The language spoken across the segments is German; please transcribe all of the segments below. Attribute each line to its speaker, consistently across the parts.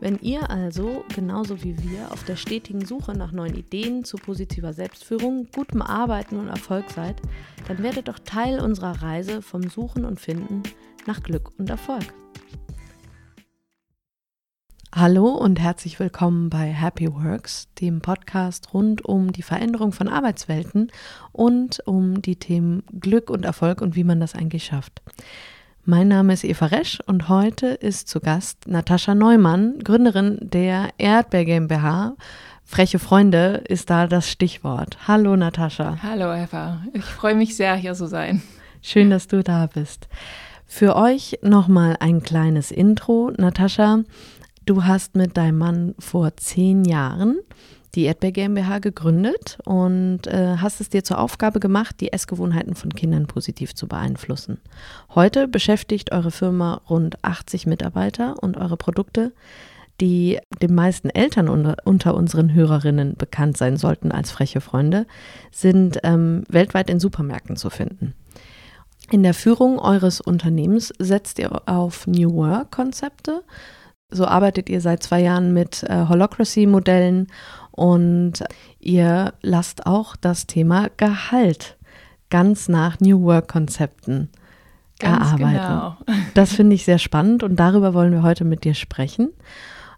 Speaker 1: Wenn ihr also, genauso wie wir, auf der stetigen Suche nach neuen Ideen zu positiver Selbstführung, gutem Arbeiten und Erfolg seid, dann werdet doch Teil unserer Reise vom Suchen und Finden nach Glück und Erfolg. Hallo und herzlich willkommen bei Happy Works, dem Podcast rund um die Veränderung von Arbeitswelten und um die Themen Glück und Erfolg und wie man das eigentlich schafft. Mein Name ist Eva Resch und heute ist zu Gast Natascha Neumann, Gründerin der Erdbeer GmbH. Freche Freunde ist da das Stichwort. Hallo Natascha.
Speaker 2: Hallo Eva, ich freue mich sehr, hier zu sein.
Speaker 1: Schön, dass du da bist. Für euch nochmal ein kleines Intro. Natascha, du hast mit deinem Mann vor zehn Jahren die Erdbeer GmbH gegründet und äh, hast es dir zur Aufgabe gemacht, die Essgewohnheiten von Kindern positiv zu beeinflussen. Heute beschäftigt eure Firma rund 80 Mitarbeiter und eure Produkte, die den meisten Eltern unter, unter unseren Hörerinnen bekannt sein sollten als freche Freunde, sind ähm, weltweit in Supermärkten zu finden. In der Führung eures Unternehmens setzt ihr auf New Work-Konzepte. So arbeitet ihr seit zwei Jahren mit äh, Holocracy-Modellen und ihr lasst auch das Thema Gehalt ganz nach New Work-Konzepten erarbeiten. Genau. Das finde ich sehr spannend und darüber wollen wir heute mit dir sprechen.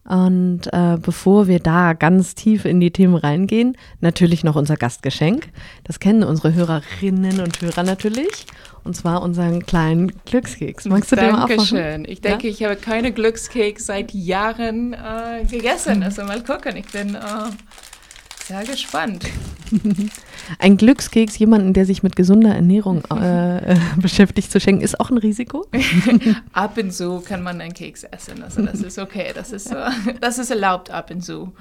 Speaker 1: Und äh, bevor wir da ganz tief in die Themen reingehen, natürlich noch unser Gastgeschenk. Das kennen unsere Hörerinnen und Hörer natürlich. Und zwar unseren kleinen Glückskeks.
Speaker 2: Magst du Dankeschön. den mal aufmachen? Ich denke, ja? ich habe keine Glückskeks seit Jahren äh, gegessen. Also mal gucken. Ich bin äh, sehr gespannt.
Speaker 1: Ein Glückskeks, jemanden, der sich mit gesunder Ernährung äh, äh, beschäftigt, zu schenken, ist auch ein Risiko?
Speaker 2: ab und zu kann man einen Keks essen. Also das ist okay. Das ist, uh, das ist erlaubt ab und zu.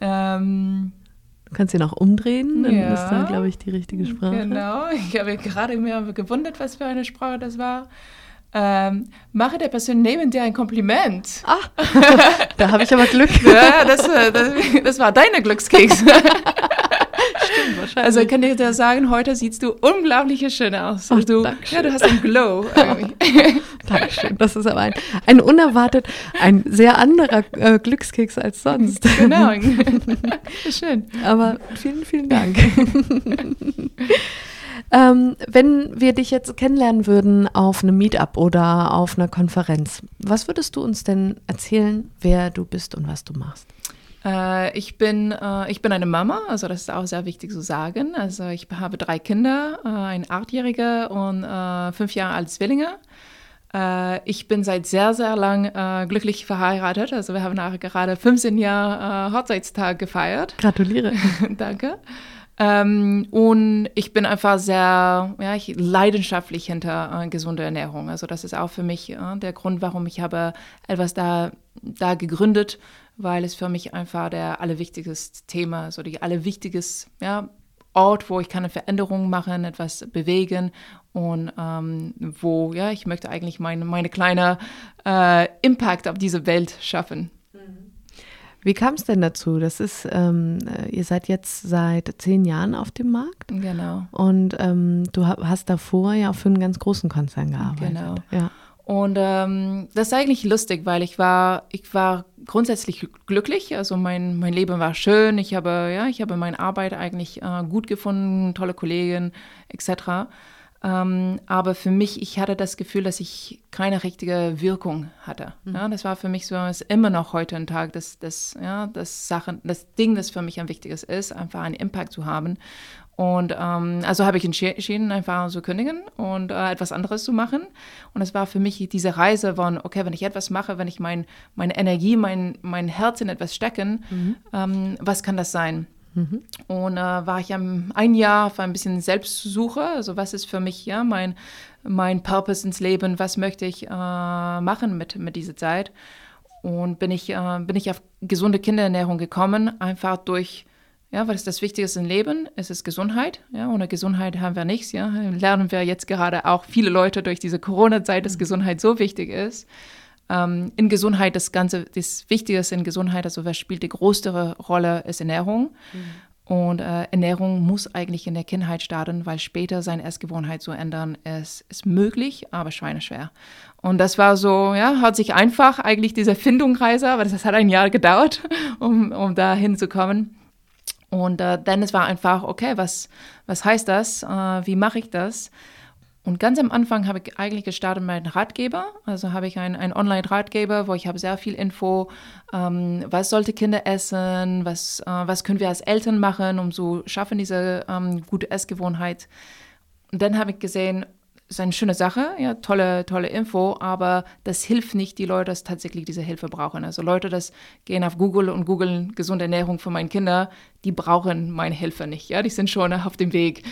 Speaker 2: Ähm,
Speaker 1: Du kannst ihn auch umdrehen, dann ja, ist da, glaube ich, die richtige Sprache.
Speaker 2: Genau, ich habe gerade mir gewundert, was für eine Sprache das war. Ähm, mache der Person neben dir ein Kompliment.
Speaker 1: Ah, da habe ich aber Glück.
Speaker 2: ja, das, äh, das, das war deine Glückskeks. Stimmt, wahrscheinlich. Also ich kann dir sagen, heute siehst du unglaublich schön aus.
Speaker 1: Oh,
Speaker 2: du,
Speaker 1: Dankeschön.
Speaker 2: ja, du hast einen Glow.
Speaker 1: Dankeschön. Das ist aber ein, ein unerwartet, ein sehr anderer äh, Glückskeks als sonst.
Speaker 2: Genau. schön.
Speaker 1: Aber vielen, vielen Dank. Ähm, wenn wir dich jetzt kennenlernen würden auf einem Meetup oder auf einer Konferenz, was würdest du uns denn erzählen, wer du bist und was du machst?
Speaker 2: Äh, ich, bin, äh, ich bin eine Mama, also das ist auch sehr wichtig zu sagen. Also ich habe drei Kinder, äh, ein achtjähriger und äh, fünf Jahre alt Zwillinge. Äh, ich bin seit sehr, sehr lang äh, glücklich verheiratet. Also wir haben gerade 15 Jahre Hochzeitstag gefeiert.
Speaker 1: Gratuliere.
Speaker 2: Danke. Ähm, und ich bin einfach sehr ja, ich, leidenschaftlich hinter äh, gesunder Ernährung. Also das ist auch für mich äh, der Grund, warum ich habe etwas da, da gegründet, weil es für mich einfach der allerwichtigste Thema, so die allerwichtiges ja, Ort, wo ich kann eine Veränderung machen, etwas bewegen und ähm, wo ja ich möchte eigentlich meine meine kleine äh, Impact auf diese Welt schaffen.
Speaker 1: Wie kam es denn dazu? Das ist, ähm, äh, ihr seid jetzt seit zehn Jahren auf dem Markt.
Speaker 2: Genau.
Speaker 1: Und ähm, du hast davor ja auch für einen ganz großen Konzern gearbeitet.
Speaker 2: Genau.
Speaker 1: Ja.
Speaker 2: Und ähm, das ist eigentlich lustig, weil ich war, ich war grundsätzlich glücklich. Also mein, mein Leben war schön. Ich habe, ja, ich habe meine Arbeit eigentlich äh, gut gefunden, tolle Kollegen etc. Ähm, aber für mich, ich hatte das Gefühl, dass ich keine richtige Wirkung hatte. Mhm. Ja, das war für mich so, ist immer noch heute ein Tag, dass das, ja, das Sachen, das Ding, das für mich am wichtigsten ist, einfach einen Impact zu haben. Und ähm, also habe ich entschieden, einfach zu kündigen und äh, etwas anderes zu machen. Und es war für mich diese Reise von, okay, wenn ich etwas mache, wenn ich mein, meine Energie, mein, mein Herz in etwas stecken, mhm. ähm, was kann das sein? Mhm. Und äh, war ich am, ein Jahr auf ein bisschen Selbstsuche. Also was ist für mich ja mein, mein Purpose ins Leben? Was möchte ich äh, machen mit, mit dieser Zeit? Und bin ich, äh, bin ich auf gesunde Kinderernährung gekommen, einfach durch, ja, weil es das Wichtigste im Leben es ist Gesundheit. Ja, ohne Gesundheit haben wir nichts. Ja, lernen wir jetzt gerade auch viele Leute durch diese Corona-Zeit, dass mhm. Gesundheit so wichtig ist. Ähm, in Gesundheit, das Ganze, das Wichtigste in Gesundheit, also was spielt die größere Rolle, ist Ernährung. Mhm. Und äh, Ernährung muss eigentlich in der Kindheit starten, weil später seine Essgewohnheit zu ändern ist, ist möglich, aber schweineschwer. Und das war so, ja, hat sich einfach eigentlich diese Findungreise, aber das hat ein Jahr gedauert, um, um da hinzukommen. Und äh, dann es war einfach, okay, was, was heißt das? Äh, wie mache ich das? Und ganz am Anfang habe ich eigentlich gestartet mit einem Ratgeber. Also habe ich einen, Online-Ratgeber, wo ich habe sehr viel Info, ähm, was sollte Kinder essen, was, äh, was können wir als Eltern machen, um zu schaffen, diese ähm, gute Essgewohnheit. Und dann habe ich gesehen, ist eine schöne Sache, ja, tolle, tolle Info, aber das hilft nicht die Leute, dass tatsächlich diese Hilfe brauchen. Also Leute, das gehen auf Google und googeln gesunde Ernährung für meine Kinder, die brauchen meine Hilfe nicht, ja, die sind schon auf dem Weg.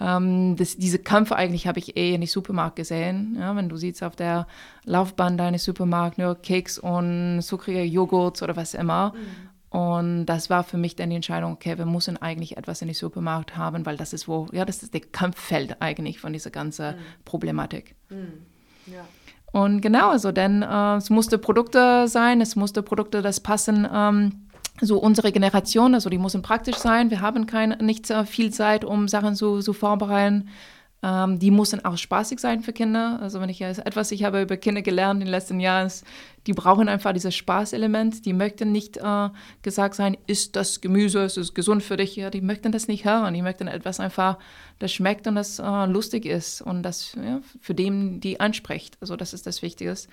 Speaker 2: Ähm, das, diese Kampf eigentlich habe ich eh in den Supermarkt gesehen, ja, wenn du siehst auf der Laufbahn deines Supermarkts nur Keks und zuckrige Joghurt oder was immer. Mhm und das war für mich dann die Entscheidung, okay, wir müssen eigentlich etwas in den Supermarkt haben, weil das ist wo, ja, das ist der Kampffeld eigentlich von dieser ganzen mhm. Problematik. Mhm. Ja. Und genau, also denn äh, es musste Produkte sein, es musste Produkte, das passen, ähm, so unsere Generation, also die müssen praktisch sein. Wir haben kein, nicht viel Zeit, um Sachen zu, zu vorbereiten. Ähm, die müssen auch spaßig sein für Kinder. Also wenn ich etwas, ich habe über Kinder gelernt in den letzten Jahren, ist, die brauchen einfach dieses Spaßelement. Die möchten nicht äh, gesagt sein, ist das Gemüse, ist es gesund für dich? Ja, die möchten das nicht hören. Die möchten etwas einfach, das schmeckt und das äh, lustig ist und das ja, für den die anspricht. Also das ist das Wichtigste.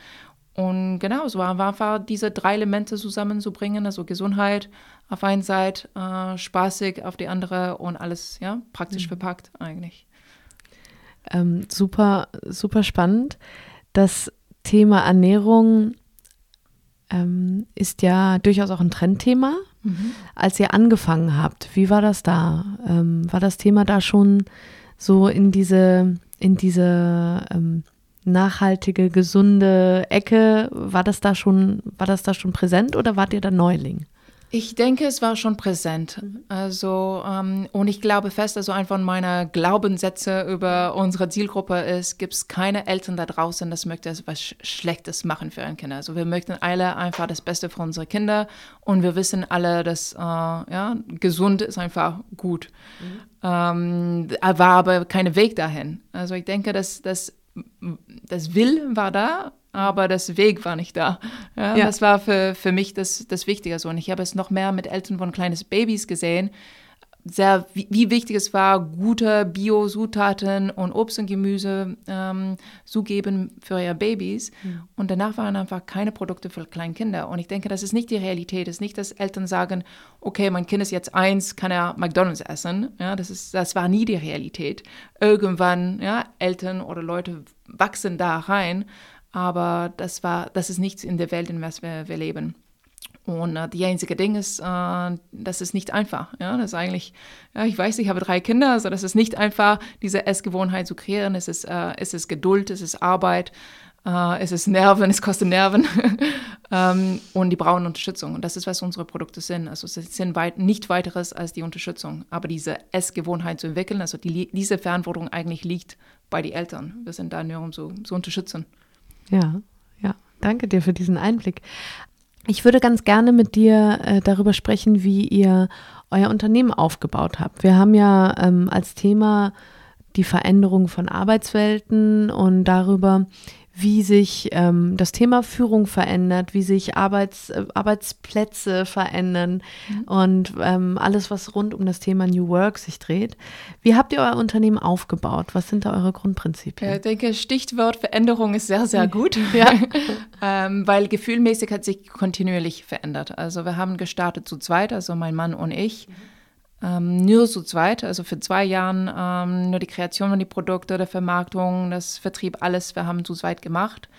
Speaker 2: Und genau, so war einfach diese drei Elemente zusammenzubringen, also Gesundheit auf einer Seite, äh, spaßig auf die andere und alles ja praktisch mhm. verpackt eigentlich.
Speaker 1: Ähm, super, super spannend. Das Thema Ernährung ähm, ist ja durchaus auch ein Trendthema. Mhm. Als ihr angefangen habt, wie war das da? Ähm, war das Thema da schon so in diese, in diese ähm, nachhaltige, gesunde Ecke? War das da schon, war das da schon präsent oder wart ihr da Neuling?
Speaker 2: Ich denke, es war schon präsent. Also, ähm, und ich glaube fest, also ein von meiner Glaubenssätze über unsere Zielgruppe ist, gibt es keine Eltern da draußen, das möchte etwas Schlechtes machen für ein Kind. Also wir möchten alle einfach das Beste für unsere Kinder und wir wissen alle, dass äh, ja, gesund ist einfach gut. Mhm. Ähm, war aber kein Weg dahin. Also ich denke, dass das, das Will war da, aber das Weg war nicht da. Ja, ja. Das war für, für mich das, das Wichtige so. Und ich habe es noch mehr mit Eltern von kleines Babys gesehen, sehr, wie, wie wichtig es war, gute Bio-Zutaten und Obst und Gemüse ähm, zu geben für ihre Babys. Mhm. Und danach waren einfach keine Produkte für kleine Kinder. Und ich denke, das ist nicht die Realität. Es ist nicht, dass Eltern sagen, okay, mein Kind ist jetzt eins, kann er McDonalds essen. Ja, das, ist, das war nie die Realität. Irgendwann, ja, Eltern oder Leute wachsen da rein aber das war, das ist nichts in der Welt, in der wir, wir leben. Und äh, die einzige Ding ist, äh, das ist nicht einfach. Ja, das ist eigentlich, ja, ich weiß, ich habe drei Kinder, also das ist nicht einfach, diese Essgewohnheit zu kreieren. Es ist, äh, es ist Geduld, es ist Arbeit, äh, es ist Nerven, es kostet Nerven. ähm, und die brauchen Unterstützung. Und das ist, was unsere Produkte sind. Also sie sind weit, nicht weiteres als die Unterstützung. Aber diese Essgewohnheit zu entwickeln, also die, diese Verantwortung eigentlich liegt bei den Eltern. Wir sind da nur, um so zu unterstützen.
Speaker 1: Ja, ja, danke dir für diesen Einblick. Ich würde ganz gerne mit dir äh, darüber sprechen, wie ihr euer Unternehmen aufgebaut habt. Wir haben ja ähm, als Thema die Veränderung von Arbeitswelten und darüber, wie sich ähm, das Thema Führung verändert, wie sich Arbeits, äh, Arbeitsplätze verändern mhm. und ähm, alles, was rund um das Thema New Work sich dreht. Wie habt ihr euer Unternehmen aufgebaut? Was sind da eure Grundprinzipien?
Speaker 2: Ich denke, Stichwort Veränderung ist sehr, sehr gut, ja. ähm, weil gefühlmäßig hat sich kontinuierlich verändert. Also wir haben gestartet zu zweit, also mein Mann und ich. Mhm ähm, nur zu zweit, also für zwei Jahren ähm, nur die Kreation von die Produkte, der Vermarktung, das Vertrieb, alles, wir haben zu zweit gemacht.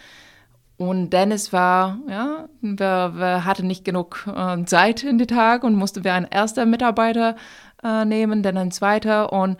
Speaker 2: Und Dennis war, ja, wir, wir hatten nicht genug äh, Zeit in den Tag und mussten wir einen ersten Mitarbeiter äh, nehmen, dann ein zweiter und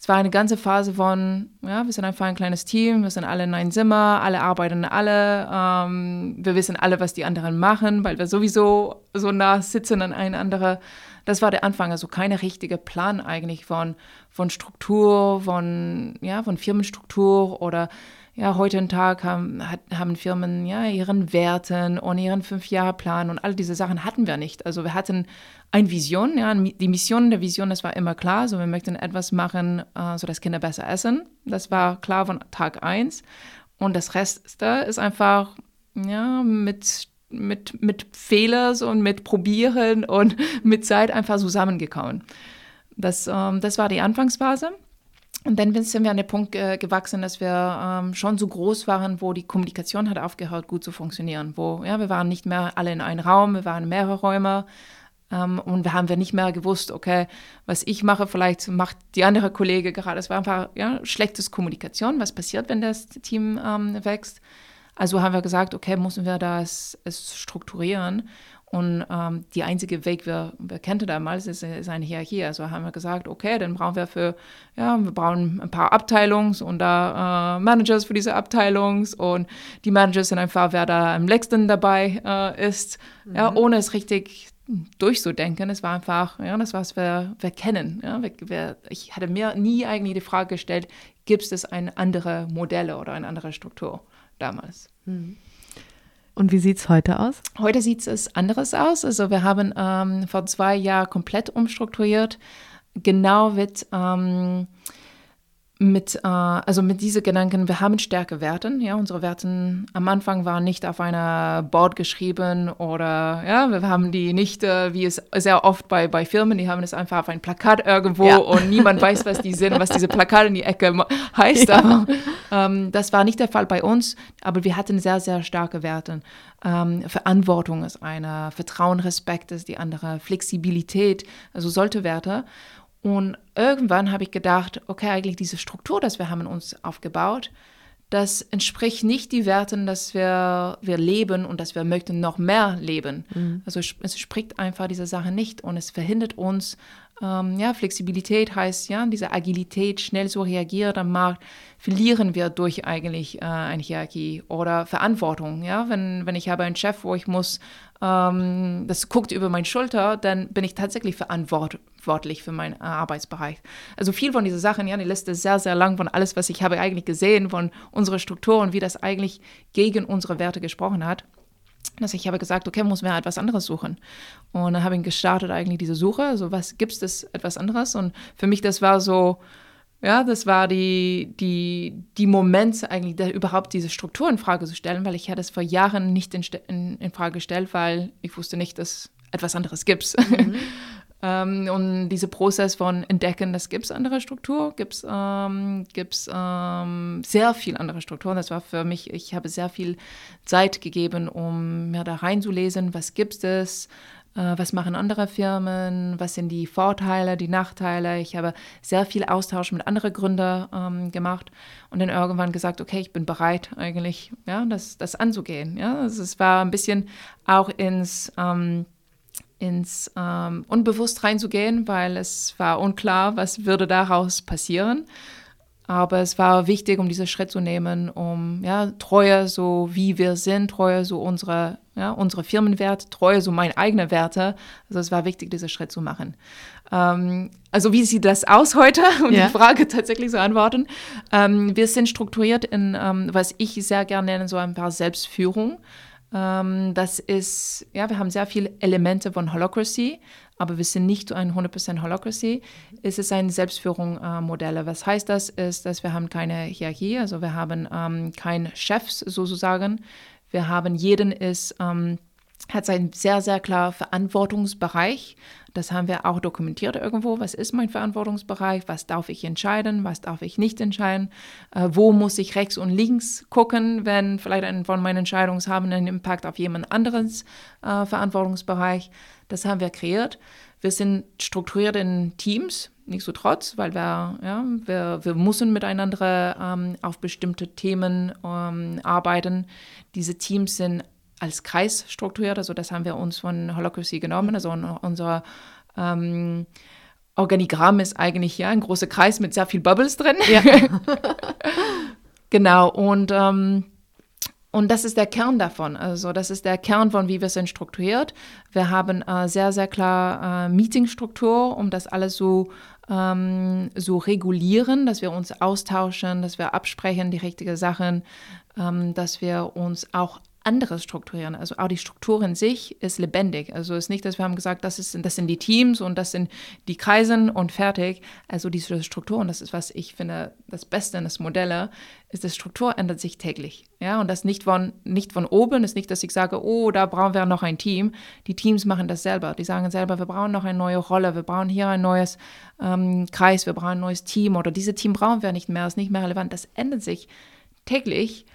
Speaker 2: es war eine ganze Phase von, ja, wir sind einfach ein kleines Team, wir sind alle in einem Zimmer, alle arbeiten alle, ähm, wir wissen alle, was die anderen machen, weil wir sowieso so nah sitzen an einander. Das war der Anfang, also keine richtige Plan eigentlich von, von Struktur, von, ja, von Firmenstruktur oder ja, heute einen Tag haben, haben Firmen ja ihren Werten und ihren Fünf-Jahre-Plan und all diese Sachen hatten wir nicht. Also wir hatten eine Vision, ja, die Mission der Vision, das war immer klar. So, wir möchten etwas machen, äh, so dass Kinder besser essen. Das war klar von Tag eins. Und das Rest ist einfach, ja, mit, mit, mit Fehlern und mit Probieren und mit Zeit einfach zusammengekauen. Das, ähm, das war die Anfangsphase. Und dann sind wir an den Punkt äh, gewachsen, dass wir ähm, schon so groß waren, wo die Kommunikation hat aufgehört, gut zu funktionieren. Wo, ja, wir waren nicht mehr alle in einem Raum, wir waren mehrere Räume. Ähm, und wir haben wir nicht mehr gewusst, okay, was ich mache, vielleicht macht die andere Kollege gerade. Es war einfach ja, schlechtes Kommunikation, was passiert, wenn das Team ähm, wächst. Also haben wir gesagt, okay, müssen wir das strukturieren. Und ähm, die einzige Weg, wir, wir kannten damals, ist, ist eine Hierarchie. Also haben wir gesagt, okay, dann brauchen wir für, ja, wir brauchen ein paar Abteilungs- und da äh, Managers für diese Abteilungs und die Managers sind einfach, wer da am längsten dabei äh, ist, mhm. ja, ohne es richtig durchzudenken. Es war einfach, ja, das was wir, wir kennen. Ja, wir, wir, ich hatte mir nie eigentlich die Frage gestellt, gibt es ein andere Modelle oder eine andere Struktur damals. Mhm.
Speaker 1: Und wie sieht es heute aus?
Speaker 2: Heute sieht es anderes aus. Also wir haben ähm, vor zwei Jahren komplett umstrukturiert. Genau mit ähm, mit, äh, also mit diesen Gedanken, wir haben starke Werten. Ja, unsere Werten am Anfang waren nicht auf einer Board geschrieben oder ja, wir haben die nicht, äh, wie es sehr oft bei, bei Firmen, die haben es einfach auf ein Plakat irgendwo ja. und niemand weiß, was die sind, was diese Plakate in die Ecke heißt. Ja. Aber ähm, das war nicht der Fall bei uns, aber wir hatten sehr, sehr starke Werte. Ähm, Verantwortung ist eine, Vertrauen, Respekt ist die andere, Flexibilität, also solche Werte. Und irgendwann habe ich gedacht, okay, eigentlich diese Struktur, das wir haben uns aufgebaut, das entspricht nicht die Werten, dass wir, wir leben und dass wir möchten noch mehr leben. Mhm. Also es spricht einfach diese Sache nicht und es verhindert uns, ähm, ja, Flexibilität heißt, ja, diese Agilität, schnell zu reagieren am Markt, verlieren wir durch eigentlich äh, eine Hierarchie oder Verantwortung, ja, wenn, wenn ich habe einen Chef, wo ich muss ähm, das guckt über meine Schulter, dann bin ich tatsächlich verantwortlich für meinen äh, Arbeitsbereich. Also viel von diesen Sachen, ja, die Liste ist sehr, sehr lang von alles, was ich habe eigentlich gesehen, von unserer Struktur und wie das eigentlich gegen unsere Werte gesprochen hat dass ich habe gesagt, okay, muss mir etwas anderes suchen. Und dann habe ich gestartet eigentlich diese Suche, also was gibt es etwas anderes? Und für mich, das war so, ja, das war die, die, die Moment eigentlich, da überhaupt diese Struktur in Frage zu stellen, weil ich hatte es vor Jahren nicht in, in, in Frage gestellt, weil ich wusste nicht, dass etwas anderes gibt. Mhm. ähm, und dieser Prozess von entdecken, dass gibt es andere Struktur, gibt es ähm, ähm, sehr viel andere Strukturen. Das war für mich, ich habe sehr viel Zeit gegeben, um mir da reinzulesen, was gibt es, äh, was machen andere Firmen, was sind die Vorteile, die Nachteile. Ich habe sehr viel Austausch mit anderen Gründern ähm, gemacht und dann irgendwann gesagt, okay, ich bin bereit eigentlich, ja, das, das anzugehen. Ja, also es war ein bisschen auch ins ähm, ins ähm, Unbewusst reinzugehen, weil es war unklar, was würde daraus passieren. Aber es war wichtig, um diesen Schritt zu nehmen, um ja, treuer so wie wir sind, treuer so unsere, ja, unsere Firmenwerte, treuer so meine eigenen Werte. Also es war wichtig, diesen Schritt zu machen. Ähm, also wie sieht das aus heute, um ja. die Frage tatsächlich zu antworten? Ähm, wir sind strukturiert in, ähm, was ich sehr gerne nenne, so ein paar Selbstführung. Ähm, das ist, ja, wir haben sehr viele Elemente von Holocracy, aber wir sind nicht ein 100% Holocracy. Es ist ein Selbstführungsmodell. Äh, Was heißt das? Ist, dass wir haben keine Hierarchie, also wir haben ähm, keine Chefs sozusagen. Wir haben jeden ist ähm, hat seinen sehr, sehr klar Verantwortungsbereich. Das haben wir auch dokumentiert irgendwo. Was ist mein Verantwortungsbereich? Was darf ich entscheiden? Was darf ich nicht entscheiden? Äh, wo muss ich rechts und links gucken, wenn vielleicht ein von meinen Entscheidungen einen Impact auf jemand anderes äh, Verantwortungsbereich? Das haben wir kreiert. Wir sind strukturiert in Teams, nicht so trotz, weil wir, ja, wir, wir müssen miteinander ähm, auf bestimmte Themen ähm, arbeiten. Diese Teams sind als Kreis strukturiert. Also das haben wir uns von Holocracy genommen. Also unser ähm, Organigramm ist eigentlich ja ein großer Kreis mit sehr viel Bubbles drin.
Speaker 1: Ja.
Speaker 2: genau, und, ähm, und das ist der Kern davon. Also das ist der Kern von, wie wir sind strukturiert. Wir haben äh, sehr, sehr klar äh, Meetingstruktur, um das alles so, ähm, so regulieren, dass wir uns austauschen, dass wir absprechen, die richtigen Sachen, ähm, dass wir uns auch anderes strukturieren. Also auch die Struktur in sich ist lebendig. Also es ist nicht, dass wir haben gesagt, das, ist, das sind die Teams und das sind die Kreisen und fertig. Also diese Struktur, und das ist, was ich finde, das Beste in das Modelle, ist, dass Struktur ändert sich täglich. Ja, und das nicht von, nicht von oben, ist nicht, dass ich sage, oh, da brauchen wir noch ein Team. Die Teams machen das selber. Die sagen selber, wir brauchen noch eine neue Rolle, wir brauchen hier ein neues ähm, Kreis, wir brauchen ein neues Team oder diese Team brauchen wir nicht mehr, ist nicht mehr relevant. Das ändert sich täglich.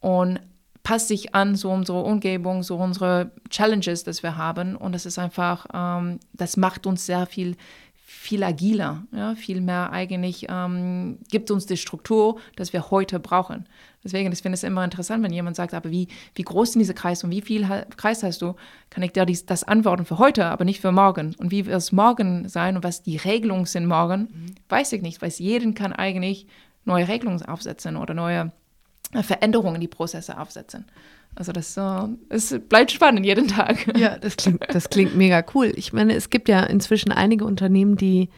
Speaker 2: Und passt sich an so unsere Umgebung, so unsere Challenges, das wir haben. Und das ist einfach, ähm, das macht uns sehr viel, viel agiler, ja, viel mehr eigentlich, ähm, gibt uns die Struktur, dass wir heute brauchen. Deswegen, ich finde es immer interessant, wenn jemand sagt, aber wie, wie groß ist diese Kreis und wie viel Kreis hast du, kann ich dir dies, das antworten für heute, aber nicht für morgen. Und wie wird es morgen sein und was die Regelungen sind morgen, mhm. weiß ich nicht, weil jeden kann eigentlich neue Regelungen aufsetzen oder neue Veränderungen in die Prozesse aufsetzen. Also das äh, es bleibt spannend jeden Tag.
Speaker 1: Ja, das klingt, das klingt mega cool. Ich meine, es gibt ja inzwischen einige Unternehmen, die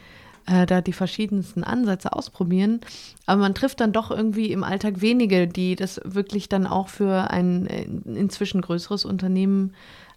Speaker 1: äh, da die verschiedensten Ansätze ausprobieren, aber man trifft dann doch irgendwie im Alltag wenige, die das wirklich dann auch für ein äh, inzwischen größeres Unternehmen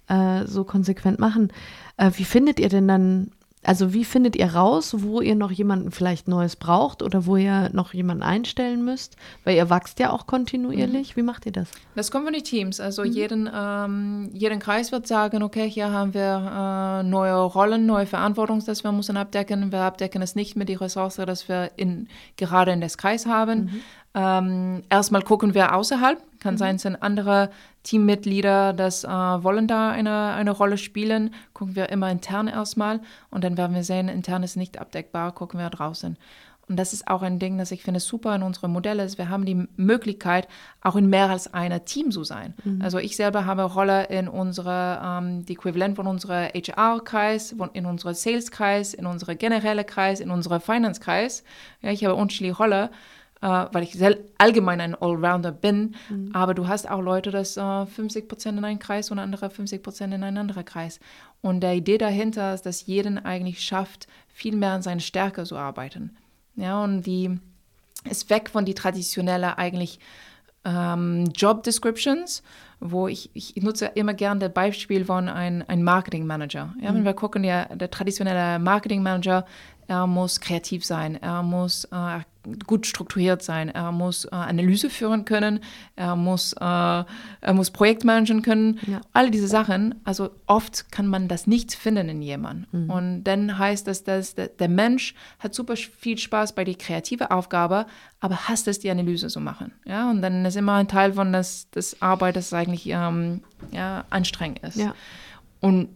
Speaker 1: äh, so konsequent machen. Äh, wie findet ihr denn dann also wie findet ihr raus, wo ihr noch jemanden vielleicht Neues braucht oder wo ihr noch jemanden einstellen müsst? Weil ihr wächst ja auch kontinuierlich. Mhm. Wie macht ihr das?
Speaker 2: Das kommt von den Teams. Also mhm. jeden, ähm, jeden Kreis wird sagen, okay, hier haben wir äh, neue Rollen, neue Verantwortung, das wir müssen abdecken. Wir abdecken es nicht mit die Ressource, dass wir in, gerade in das Kreis haben. Mhm. Ähm, erstmal gucken wir außerhalb. Kann mhm. sein, sind andere Teammitglieder, das äh, wollen da eine, eine Rolle spielen. Gucken wir immer intern erstmal und dann werden wir sehen, intern ist nicht abdeckbar, gucken wir draußen. Und das ist auch ein Ding, das ich finde super in unserem Modell ist. Wir haben die Möglichkeit, auch in mehr als einer Team zu sein. Mhm. Also ich selber habe eine Rolle in unserer, ähm, die Äquivalent von unserem HR-Kreis, in unserem Sales-Kreis, in unserem generellen Kreis, in unserem Finance-Kreis. Ja, ich habe unterschiedliche Rolle äh, weil ich allgemein ein Allrounder bin. Mhm. Aber du hast auch Leute, das äh, 50 Prozent in einen Kreis und andere 50 Prozent in einen anderen Kreis. Und der Idee dahinter ist, dass jeden eigentlich schafft, viel mehr an seine Stärke zu arbeiten. Ja, und die ist weg von die traditionelle eigentlich ähm, Job Descriptions, wo ich, ich nutze immer gerne das Beispiel von einem ein Marketing Manager. Ja, mhm. Wenn wir gucken, der, der traditionelle Marketing Manager, er muss kreativ sein, er muss äh, gut strukturiert sein, er muss äh, Analyse führen können, er muss, äh, er muss Projektmanagen können, ja. all diese Sachen. Also oft kann man das nicht finden in jemandem. Mhm. Und dann heißt das, dass der, der, Mensch hat super viel Spaß bei der kreativen Aufgabe, aber hasst es, die Analyse zu machen. Ja? Und dann ist immer ein Teil von das, das Arbeit, das eigentlich ähm, ja, anstrengend ist. Ja. Und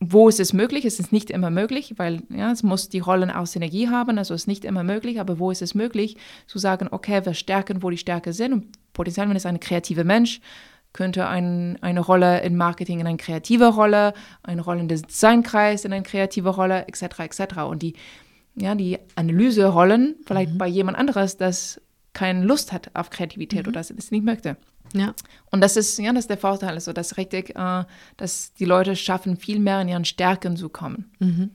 Speaker 2: wo ist es möglich? Es ist nicht immer möglich, weil ja, es muss die Rollen auch Synergie haben, also es ist nicht immer möglich, aber wo ist es möglich, zu sagen, okay, wir stärken, wo die Stärke sind und potenziell, wenn es ein kreativer Mensch, könnte ein, eine Rolle in Marketing in eine kreative Rolle, eine Rolle in Designkreis in eine kreative Rolle, etc., etc. Und die, ja, die Analyserollen, vielleicht mhm. bei jemand anderes, das keine Lust hat auf Kreativität mhm. oder das nicht möchte. Ja. Und das ist, ja, das ist der Vorteil, also dass richtig, äh, dass die Leute schaffen, viel mehr in ihren Stärken zu kommen. Mhm.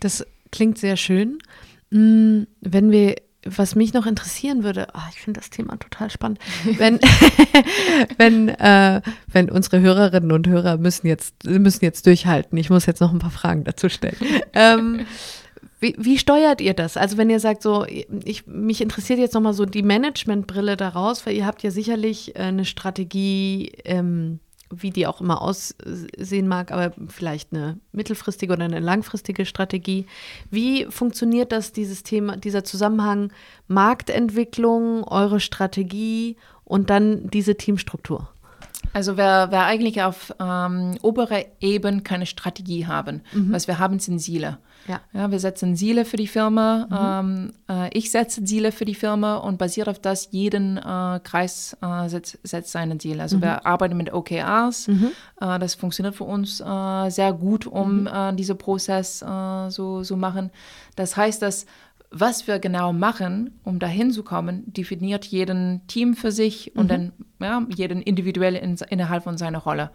Speaker 1: Das klingt sehr schön. Mm, wenn wir, was mich noch interessieren würde, oh, ich finde das Thema total spannend, wenn, wenn, äh, wenn unsere Hörerinnen und Hörer müssen jetzt, müssen jetzt durchhalten. Ich muss jetzt noch ein paar Fragen dazu stellen. ähm, wie, wie, steuert ihr das? Also wenn ihr sagt, so, ich, mich interessiert jetzt nochmal so die Managementbrille daraus, weil ihr habt ja sicherlich äh, eine Strategie, ähm, wie die auch immer aussehen mag, aber vielleicht eine mittelfristige oder eine langfristige Strategie. Wie funktioniert das, dieses Thema, dieser Zusammenhang Marktentwicklung, eure Strategie und dann diese Teamstruktur?
Speaker 2: Also wir, wir eigentlich auf ähm, oberer Ebene keine Strategie haben. Was wir haben, sind Ziele.
Speaker 1: Ja.
Speaker 2: Ja, wir setzen Ziele für die Firma. Ähm, äh, ich setze Ziele für die Firma und basiert auf das, jeden äh, Kreis äh, setzt, setzt seine Ziele. Also wir arbeiten mit OKRs. Äh, das funktioniert für uns äh, sehr gut, um äh, diesen Prozess so zu machen. Das heißt, dass was wir genau machen, um dahin zu kommen, definiert jeden Team für sich und dann ja, jeden individuell in, innerhalb von seiner Rolle.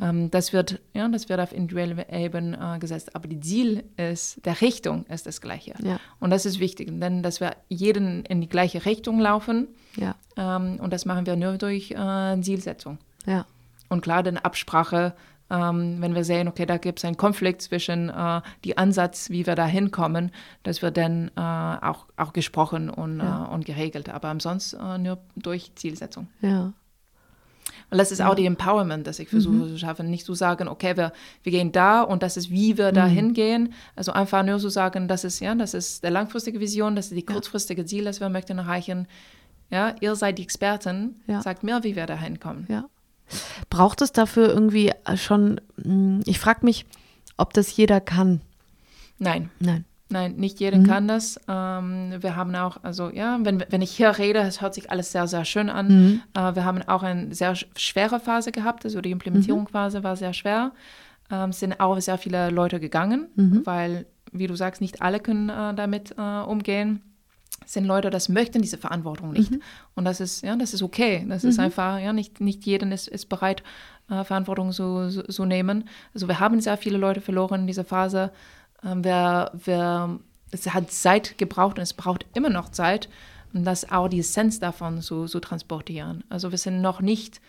Speaker 2: Ähm, das, wird, ja, das wird auf individueller Ebene äh, gesetzt. Aber die Ziel ist, der Richtung ist das Gleiche.
Speaker 1: Ja.
Speaker 2: Und das ist wichtig, denn dass wir jeden in die gleiche Richtung laufen.
Speaker 1: Ja.
Speaker 2: Ähm, und das machen wir nur durch äh, Zielsetzung.
Speaker 1: Ja.
Speaker 2: Und klar, dann Absprache, ähm, wenn wir sehen, okay, da gibt es einen Konflikt zwischen äh, die Ansatz, wie wir da hinkommen, das wird dann äh, auch, auch gesprochen und,
Speaker 1: Ja.
Speaker 2: äh, und geregelt. Aber ansonsten äh, nur durch Zielsetzung.
Speaker 1: Ja.
Speaker 2: Und das ist auch die Empowerment, das ich versuche zu schaffen. Nicht zu sagen, okay, wir, wir gehen da und das ist, wie wir da hingehen. Also einfach nur zu sagen, das ist, ja, das ist der langfristige Vision, das ist die kurzfristige Ziel, das wir möchten erreichen. Ja, ihr seid die Experten,
Speaker 1: Ja.
Speaker 2: sagt mir, wie wir da hinkommen.
Speaker 1: Ja. Braucht es dafür irgendwie schon, mh, ich frage mich, ob das jeder kann.
Speaker 2: Nein,
Speaker 1: Nein.
Speaker 2: Nein, nicht jeder kann das. Ähm, wir haben auch, also ja, wenn, wenn ich hier rede, es hört sich alles sehr, sehr schön an. Äh, wir haben auch eine sehr sch- schwere Phase gehabt, also die Implementierungsphase war sehr schwer. Ähm, es sind auch sehr viele Leute gegangen, weil, wie du sagst, nicht alle können äh, damit äh, umgehen. Sind Leute, das möchten diese Verantwortung nicht. Und das ist, ja, das ist okay. Das ist einfach, ja, nicht, nicht jeder ist, ist bereit, äh, Verantwortung zu, zu, zu nehmen. Also wir haben sehr viele Leute verloren in dieser Phase. Ähm, wir, wir, es hat Zeit gebraucht und es braucht immer noch Zeit, um das auch die Essenz davon zu, zu transportieren. Also wir sind noch nicht,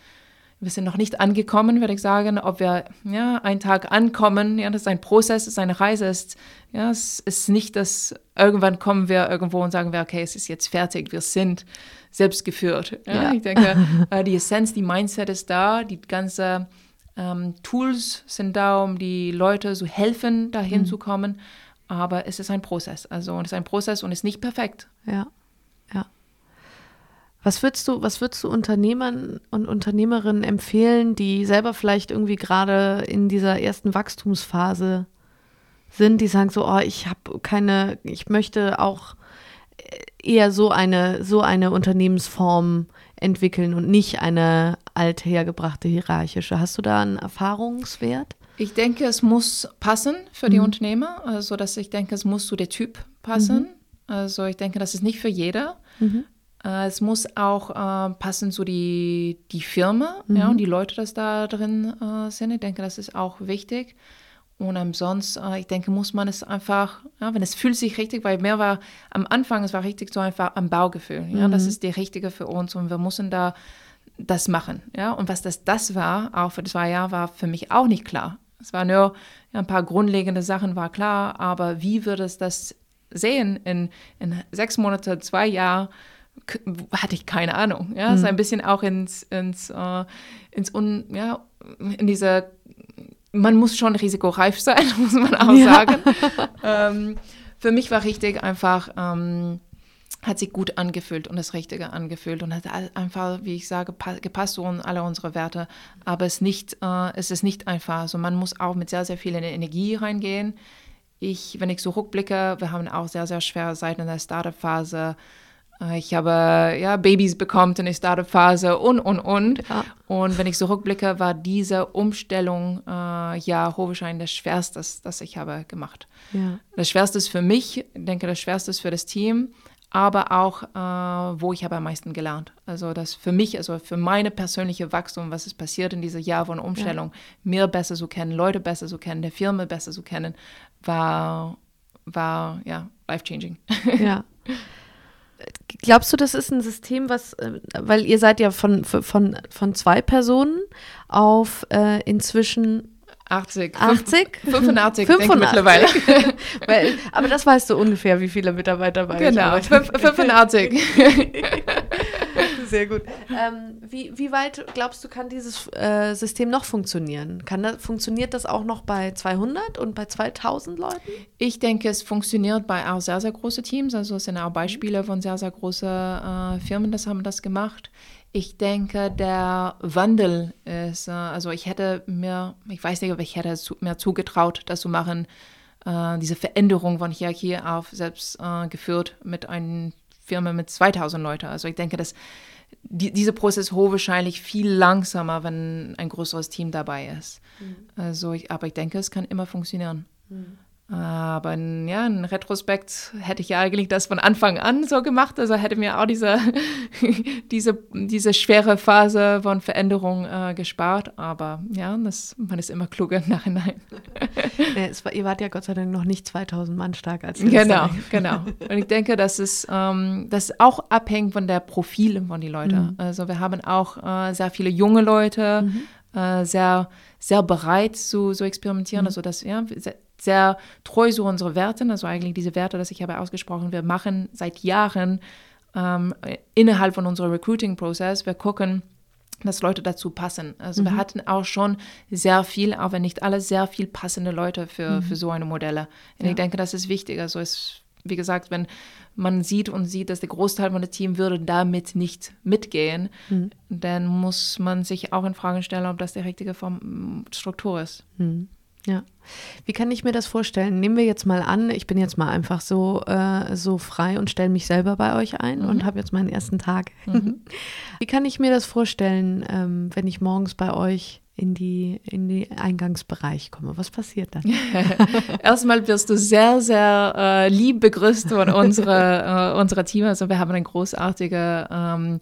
Speaker 2: wir sind noch nicht angekommen, würde ich sagen, ob wir ja, einen Tag ankommen, ja, das ist ein Prozess, es ist eine Reise, es ist, ja, es ist nicht, dass irgendwann kommen wir irgendwo und sagen wir, okay, es ist jetzt fertig, wir sind selbst geführt. Ja,
Speaker 1: Ja.
Speaker 2: Ich denke, äh, die Essenz, die Mindset ist da, die ganze ähm, Tools sind da, um die Leute zu helfen, dahin zu kommen. Aber es ist ein Prozess. Also und es ist ein Prozess und ist nicht perfekt.
Speaker 1: Ja, ja. Was würdest du, was würdest du Unternehmern und Unternehmerinnen empfehlen, die selber vielleicht irgendwie gerade in dieser ersten Wachstumsphase sind, die sagen so, oh, ich habe keine, ich möchte auch eher so eine, so eine Unternehmensform entwickeln und nicht eine althergebrachte hierarchische. Hast du da einen Erfahrungswert?
Speaker 2: Ich denke, es muss passen für die Unternehmer. Also, dass ich denke, es muss zu der Typ passen. Also, ich denke, das ist nicht für jeder. Äh, es muss auch äh, passen zu die, die Firma ja, und die Leute, das da drin äh, sind. Ich denke, das ist auch wichtig. Und ansonsten, äh, ich denke, muss man es einfach, ja, wenn es fühlt sich richtig, weil mir war am Anfang, es war richtig so einfach am Baugefühl. Ja, das ist die richtige für uns und wir müssen da das machen. Ja, und was das, das war, auch für zwei Jahre, war für mich auch nicht klar. Es war nur ja, ein paar grundlegende Sachen, war klar, aber wie würde es das sehen in, in sechs Monate, zwei Jahre? Hatte ich keine Ahnung. Ja, es ist ein bisschen auch ins, ins, äh, ins Un, ja, in diese, man muss schon risikoreif sein, muss man auch
Speaker 1: Ja.
Speaker 2: sagen. ähm, für mich war richtig einfach, ähm, hat sich gut angefühlt und das Richtige angefühlt und hat all- einfach, wie ich sage, pa- gepasst zu un- alle unsere Werte. Aber es, nicht, äh, es ist nicht einfach. Also man muss auch mit sehr, sehr viel Energie reingehen. Ich, wenn ich so rückblicke, wir haben auch sehr, sehr schwere Seiten in der Startup-Phase. Äh, Ich habe ja Babys bekommen in der Startup-Phase und, und, und.
Speaker 1: Ja.
Speaker 2: Und wenn ich so rückblicke, war diese Umstellung äh, ja hochwahrscheinlich das Schwerste, das, ich habe gemacht.
Speaker 1: Ja.
Speaker 2: Das Schwerste ist für mich, ich denke, das Schwerste ist für das Team, aber auch, äh, wo ich habe am meisten gelernt. Also das für mich, also für meine persönliche Wachstum, was ist passiert in diesem Jahr von Umstellung, mir besser zu kennen, Leute besser zu kennen, der Firma besser zu kennen, war, war ja, life-changing.
Speaker 1: Ja. Glaubst du, das ist ein System, was, äh, weil ihr seid ja von, von, von zwei Personen auf äh, inzwischen
Speaker 2: 80.
Speaker 1: 80?
Speaker 2: 85, denke ich
Speaker 1: 85.
Speaker 2: mittlerweile.
Speaker 1: weil, aber das weißt du ungefähr, wie viele Mitarbeiter bei euch
Speaker 2: genau,
Speaker 1: arbeiten.
Speaker 2: fünf- 85.
Speaker 1: Sehr gut. Ähm, wie, wie weit glaubst du, kann dieses äh, System noch funktionieren? Kann das, funktioniert das auch noch bei 200 und bei 2000 Leuten?
Speaker 2: Ich denke, es funktioniert bei auch sehr, sehr großen Teams. Also es sind auch Beispiele von sehr, sehr großen äh, Firmen, das haben das gemacht. Ich denke, der Wandel ist, äh, also ich hätte mir, ich weiß nicht, ob ich hätte mir zugetraut, das zu machen, äh, diese Veränderung von Hierarchie auf selbst äh, geführt mit einer Firma mit 2000 Leuten. Also ich denke, dass die, dieser Prozess hochwahrscheinlich viel langsamer, wenn ein größeres Team dabei ist. Mhm. Also ich, aber ich denke, es kann immer funktionieren. Mhm. Aber ja, in Retrospekt hätte ich ja eigentlich das von Anfang an so gemacht. Also hätte mir auch diese, diese, diese schwere Phase von Veränderung äh, gespart. Aber ja, das, man ist immer kluger im Nachhinein.
Speaker 1: War, ihr wart ja Gott sei Dank noch nicht 2000 Mann stark als
Speaker 2: Genau, genau. Und ich denke, das ist, ähm, das ist auch abhängig von der Profile von den Leuten. Mhm. Also wir haben auch äh, sehr viele junge Leute, mhm. äh, sehr, sehr bereit zu, zu experimentieren. Mhm. Also das, ja, sehr treu zu unseren Werten, also eigentlich diese Werte, das ich habe ausgesprochen, wir machen seit Jahren ähm, innerhalb von unserem Recruiting-Prozess, wir gucken, dass Leute dazu passen. Also mhm. wir hatten auch schon sehr viel, auch wenn nicht alle, sehr viel passende Leute für, mhm. für so eine Modelle. Und ja. ich denke, das ist wichtig. Also es, wie gesagt, wenn man sieht und sieht, dass der Großteil von dem Team würde damit nicht mitgehen, mhm. dann muss man sich auch in Frage stellen, ob das die richtige Form, Struktur ist.
Speaker 1: Mhm. Ja. Wie kann ich mir das vorstellen? Nehmen wir jetzt mal an, ich bin jetzt mal einfach so, äh, so frei und stelle mich selber bei euch ein mhm. und habe jetzt meinen ersten Tag. Mhm. Wie kann ich mir das vorstellen, ähm, wenn ich morgens bei euch in die, in die Eingangsbereich komme. Was passiert dann?
Speaker 2: Erstmal wirst du sehr, sehr äh, lieb begrüßt von unserer, äh, unserer Team. Also wir haben ein großartiges ähm,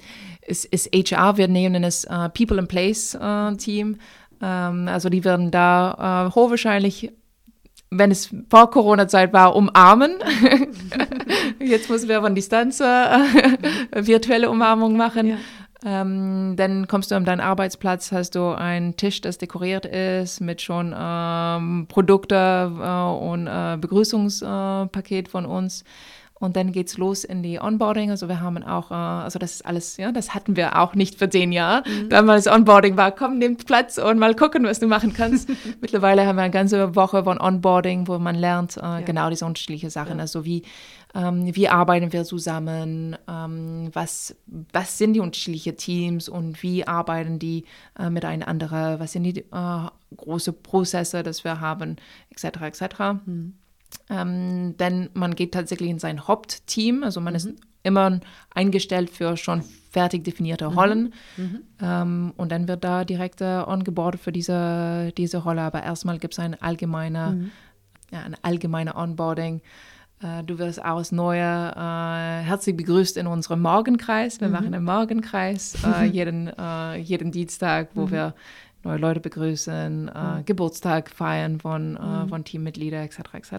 Speaker 2: ist, ist HR, wir nennen es äh, People in Place äh, Team. Ähm, also die werden da äh, hochwahrscheinlich, wenn es vor Corona-Zeit war, umarmen. Jetzt müssen wir von Distanz äh, virtuelle Umarmung machen. Ja. Ähm, dann kommst du an deinen Arbeitsplatz, hast du einen Tisch, das dekoriert ist mit schon ähm, Produkte äh, und äh, Begrüßungspaket von uns. Und dann geht's los in die Onboarding. Also wir haben auch, äh, also das ist alles, ja, das hatten wir auch nicht für zehn Jahre. Mhm. Damals Onboarding war, komm, nimm Platz und mal gucken, was du machen kannst. Mittlerweile haben wir eine ganze Woche von Onboarding, wo man lernt äh, ja. genau diese unterschiedlichen Sachen. Ja. Also wie, ähm, wie arbeiten wir zusammen, ähm, was, was sind die unterschiedlichen Teams und wie arbeiten die äh, miteinander, was sind die äh, großen Prozesse, dass wir haben, etc., etc. Mhm. Ähm, denn man geht tatsächlich in sein Hauptteam, also man mhm. ist immer eingestellt für schon fertig definierte mhm. Rollen. Mhm. Ähm, und dann wird da direkt äh, ongeboardet für diese, diese Rolle. Aber erstmal gibt es ein allgemeine, mhm. ja, ein allgemeine Onboarding. Äh, du wirst aus Neue äh, herzlich begrüßt in unserem Morgenkreis. Wir mhm. machen einen Morgenkreis äh, jeden, äh, jeden Dienstag, wo mhm. wir neue Leute begrüßen, äh, Geburtstag feiern von, äh, mhm. von Teammitgliedern etc. etc.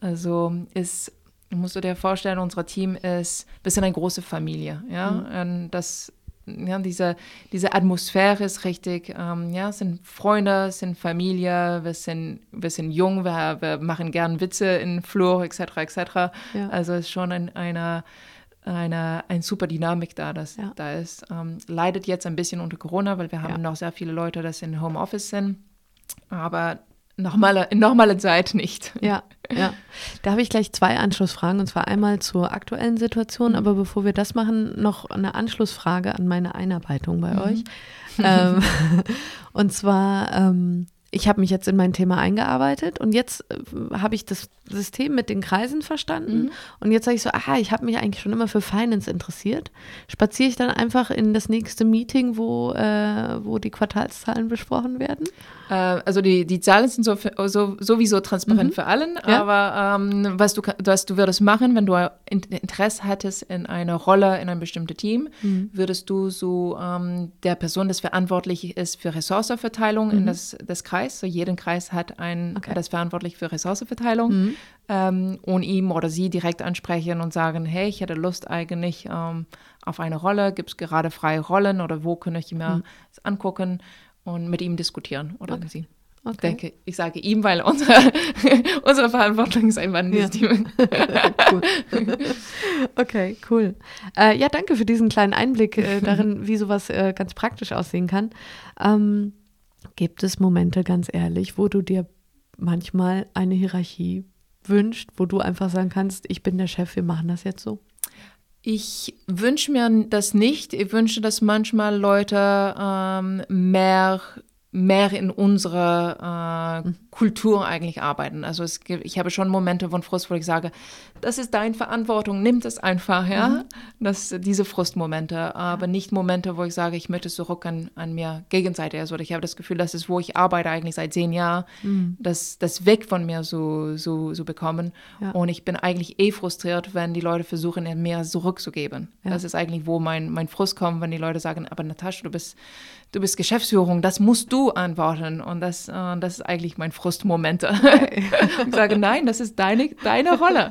Speaker 2: Also ist, musst du dir vorstellen, unser Team ist ein bisschen eine große Familie. Ja? Mhm. Und das, ja, diese, diese Atmosphäre ist richtig, ähm, ja, sind Freunde, sind Familie, wir sind, wir sind jung, wir, wir machen gern Witze in Flur, etc., etc. Ja. Also es ist schon ein, eine eine, eine super Dynamik da, das ja. da ist. Ähm, leidet jetzt ein bisschen unter Corona, weil wir haben ja. noch sehr viele Leute, die in Homeoffice sind. Aber normale, in normaler Zeit nicht.
Speaker 1: Ja, ja. Da habe ich gleich zwei Anschlussfragen und zwar einmal zur aktuellen Situation, mhm. aber bevor wir das machen, noch eine Anschlussfrage an meine Einarbeitung bei mhm. euch. ähm, und zwar, ähm, ich habe mich jetzt in mein Thema eingearbeitet und jetzt äh, habe ich das System mit den Kreisen verstanden mhm. und jetzt sage ich so, aha, ich habe mich eigentlich schon immer für Finance interessiert. Spaziere ich dann einfach in das nächste Meeting, wo, äh, wo die Quartalszahlen besprochen werden?
Speaker 2: Äh, also die, die Zahlen sind so, so, sowieso transparent mhm. für allen, ja. aber ähm, was, du, was du würdest machen, wenn du Interesse hattest in eine Rolle in ein bestimmtes Team, mhm. würdest du so ähm, der Person, das verantwortlich ist für Ressourcenverteilung in mhm. das, das Kreis, Kreis. So jeden Kreis hat einen, okay. das verantwortlich für Ressourcenverteilung mhm. ähm, und ihm oder sie direkt ansprechen und sagen, hey, ich hätte Lust eigentlich ähm, auf eine Rolle, gibt es gerade freie Rollen oder wo kann ich mir mhm. das angucken und mit ihm diskutieren oder okay. sie. Okay. Ich denke, ich sage ihm, weil unsere, unsere Verantwortung ist ein wandelndes ja. Team.
Speaker 1: cool. Okay, cool. Äh, ja, danke für diesen kleinen Einblick äh, darin, wie sowas äh, ganz praktisch aussehen kann. Ähm, Gibt es Momente, ganz ehrlich, wo du dir manchmal eine Hierarchie wünscht, wo du einfach sagen kannst, ich bin der Chef, wir machen das jetzt so?
Speaker 2: Ich wünsche mir das nicht. Ich wünsche, dass manchmal Leute ähm, mehr mehr in unserer äh, Kultur eigentlich arbeiten. Also es ich habe schon Momente von Frust, wo ich sage, das ist deine Verantwortung, nimm das einfach, ja. Mhm. Das, diese Frustmomente, aber nicht Momente, wo ich sage, ich möchte zurück an, an mir gegenseitig. Also ich habe das Gefühl, das ist, wo ich arbeite eigentlich seit zehn Jahren, mhm. das, das weg von mir so, so, so bekommen. Ja. Und ich bin eigentlich eh frustriert, wenn die Leute versuchen, mir zurückzugeben. Ja. Das ist eigentlich, wo mein, mein Frust kommt, wenn die Leute sagen, aber Natascha, du bist du bist Geschäftsführung, das musst du antworten. Und das, äh, das ist eigentlich mein Frustmomente. ich sage, nein, das ist deine, deine Rolle.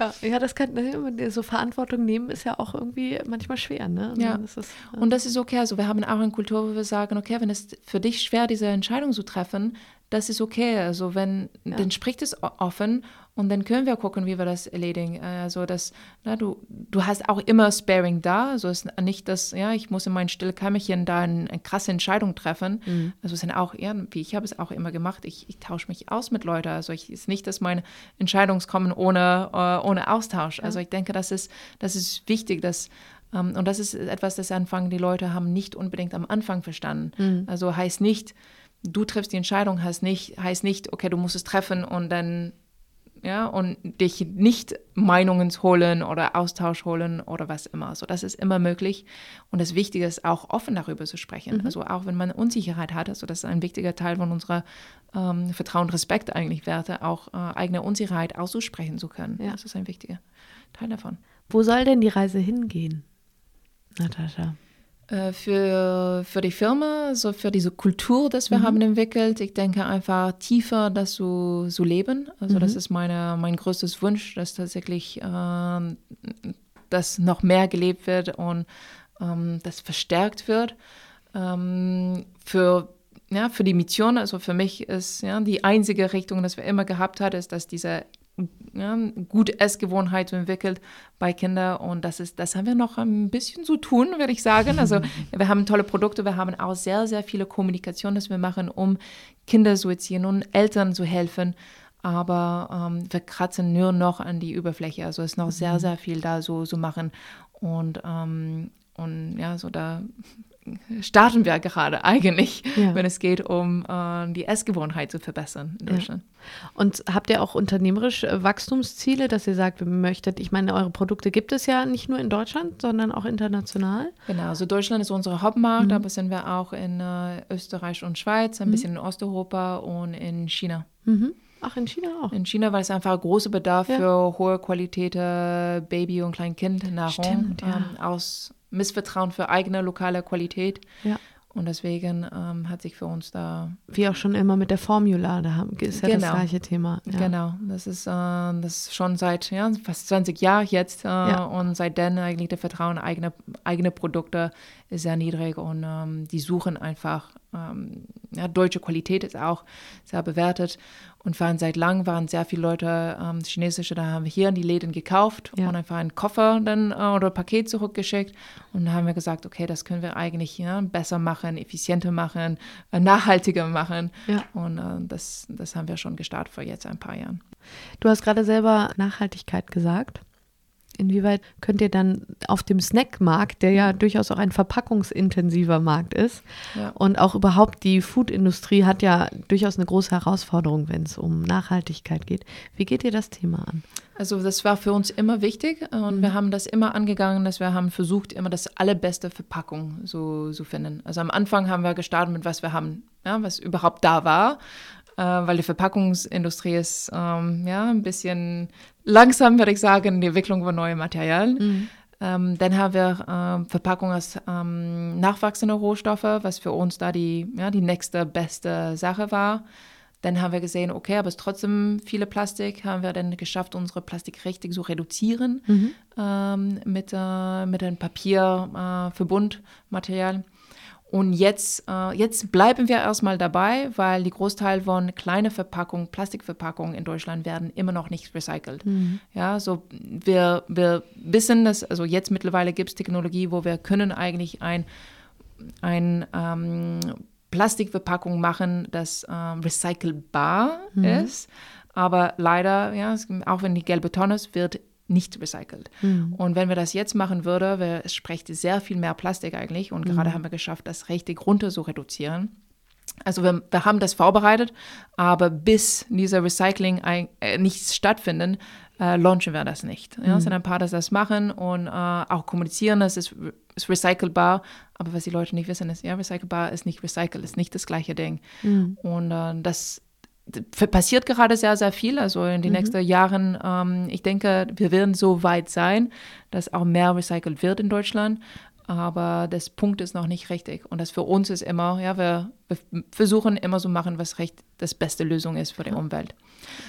Speaker 1: ja, das kann, ne, so Verantwortung nehmen ist ja auch irgendwie manchmal schwer. Ne?
Speaker 2: Ja. Das ist, ja. Und das ist okay. Also wir haben auch eine Kultur, wo wir sagen, okay, wenn es für dich schwer, diese Entscheidung zu treffen, das ist okay. Also wenn, ja. dann spricht es offen und dann können wir gucken, wie wir das erledigen. Also das, na, du, du hast auch immer Sparing da. Also es ist nicht, dass, ja, ich muss in mein Stillkämmerchen da eine, eine, krasse Entscheidung treffen. Mhm. Also es sind auch, ja, wie ich habe es auch immer gemacht, ich, ich tausche mich aus mit Leuten. Also es ist nicht, dass meine Entscheidungen kommen ohne, uh, ohne Austausch. Ja. Also ich denke, das ist, das ist wichtig, dass um, ähm, und das ist etwas, das Anfangen die Leute haben nicht unbedingt am Anfang verstanden. Mhm. Also heißt nicht, du triffst die Entscheidung, heißt nicht, heißt nicht, okay, du musst es treffen und dann ja, und dich nicht Meinungen holen oder Austausch holen oder was immer. So, das ist immer möglich. Und das Wichtige ist auch offen darüber zu sprechen. Mhm. Also auch wenn man Unsicherheit hat, also das ist ein wichtiger Teil von unserer ähm, Vertrauen, Respekt eigentlich Werte, auch äh, eigene Unsicherheit auszusprechen zu können. Ja. Das ist ein wichtiger Teil davon.
Speaker 1: Wo soll denn die Reise hingehen, Natascha?
Speaker 2: Äh, für, für die Firma, so für diese Kultur, das wir mhm. haben entwickelt. Ich denke einfach tiefer das zu, zu leben. Also mhm. das ist meine, mein größtes Wunsch, dass tatsächlich äh, das noch mehr gelebt wird und ähm, das verstärkt wird. Ähm, für ja, für die Mission, also für mich ist ja, die einzige Richtung, das wir immer gehabt haben, ist, dass diese gute Essgewohnheit entwickelt bei Kindern und das ist, das haben wir noch ein bisschen zu tun, würde ich sagen. Also wir haben tolle Produkte, wir haben auch sehr, sehr viele Kommunikation, das wir machen, um Kinder zu erziehen und Eltern zu helfen. Aber ähm, wir kratzen nur noch an die Oberfläche. Also es ist noch sehr, mhm. sehr viel da so zu so machen. Und, ähm, und ja, so da starten wir gerade eigentlich, ja. wenn es geht, um äh, die Essgewohnheit zu verbessern in Deutschland.
Speaker 1: Ja. Und habt ihr auch unternehmerisch äh, Wachstumsziele, dass ihr sagt, ihr möchtet, ich meine, eure Produkte gibt es ja nicht nur in Deutschland, sondern auch international?
Speaker 2: Genau, also Deutschland ist unser Hauptmarkt, mhm. aber sind wir auch in äh, Österreich und Schweiz, ein mhm. bisschen in Osteuropa und in China.
Speaker 1: Mhm. Ach, in China auch.
Speaker 2: In China, weil es einfach großer Bedarf ja. für hohe Qualität Baby- und Kleinkindnahrung Stimmt, ja. ähm, aus Missvertrauen für eigene lokale Qualität. Ja. Und deswegen ähm, hat sich für uns da.
Speaker 1: Wie auch schon immer mit der Formula, da ist ja genau. das gleiche Thema.
Speaker 2: Ja. Genau, das ist, äh, das ist schon seit ja, fast 20 Jahren jetzt. Äh, ja. Und seitdem eigentlich der Vertrauen in eigene, eigene Produkte ist sehr niedrig und ähm, die suchen einfach, ähm, ja, deutsche Qualität ist auch sehr bewertet. Und waren seit langem waren sehr viele Leute ähm, chinesische, da haben wir hier in die Läden gekauft ja. und einfach einen Koffer dann äh, oder ein Paket zurückgeschickt. Und da haben wir gesagt, okay, das können wir eigentlich ja, besser machen, effizienter machen, äh, nachhaltiger machen. Ja. Und äh, das, das haben wir schon gestartet vor jetzt ein paar Jahren.
Speaker 1: Du hast gerade selber Nachhaltigkeit gesagt. Inwieweit könnt ihr dann auf dem Snackmarkt, der ja durchaus auch ein verpackungsintensiver Markt ist, ja. und auch überhaupt die Foodindustrie hat ja durchaus eine große Herausforderung, wenn es um Nachhaltigkeit geht. Wie geht ihr das Thema an?
Speaker 2: Also das war für uns immer wichtig und mhm. wir haben das immer angegangen, dass wir haben versucht, immer das allerbeste Verpackung so zu finden. Also am Anfang haben wir gestartet mit was wir haben, ja, was überhaupt da war äh, weil die Verpackungsindustrie ist ähm, ja ein bisschen langsam, würde ich sagen, die Entwicklung von neuen Materialien. Mhm. Ähm, dann haben wir äh, Verpackung aus ähm, nachwachsenden Rohstoffen, was für uns da die, ja, die nächste beste Sache war. Dann haben wir gesehen, okay, aber es ist trotzdem viele Plastik, haben wir dann geschafft, unsere Plastik richtig zu reduzieren mhm. ähm, mit, äh, mit einem Papierverbundmaterial. Äh, und jetzt, äh, jetzt bleiben wir erstmal dabei, weil die Großteil von kleinen Verpackungen, Plastikverpackungen in Deutschland werden immer noch nicht recycelt. Mhm. Ja, so wir, wir wissen, dass, also jetzt mittlerweile gibt es Technologie, wo wir können eigentlich ein, ein ähm, Plastikverpackung machen, das ähm, recycelbar mhm. ist. Aber leider, ja, auch wenn die gelbe Tonne ist, wird nicht recycelt. Mhm. Und wenn wir das jetzt machen würden, wir, es spricht sehr viel mehr Plastik eigentlich und mhm. gerade haben wir geschafft, das richtig runter zu reduzieren. Also wir, wir, haben das vorbereitet, aber bis dieser Recycling ein, äh, nicht stattfindet, äh, launchen wir das nicht. Ja, mhm. Es sind ein paar, die das machen und äh, auch kommunizieren, es ist, ist recycelbar, aber was die Leute nicht wissen, ist, ja, recycelbar ist nicht recycelt, ist nicht das gleiche Ding. Mhm. Und äh, das passiert gerade sehr, sehr viel. Also in den mhm. nächsten Jahren, ähm, ich denke, wir werden so weit sein, dass auch mehr recycelt wird in Deutschland aber das Punkt ist noch nicht richtig. Und das für uns ist immer, ja, wir, wir versuchen immer so machen, was recht das beste Lösung ist für die Umwelt.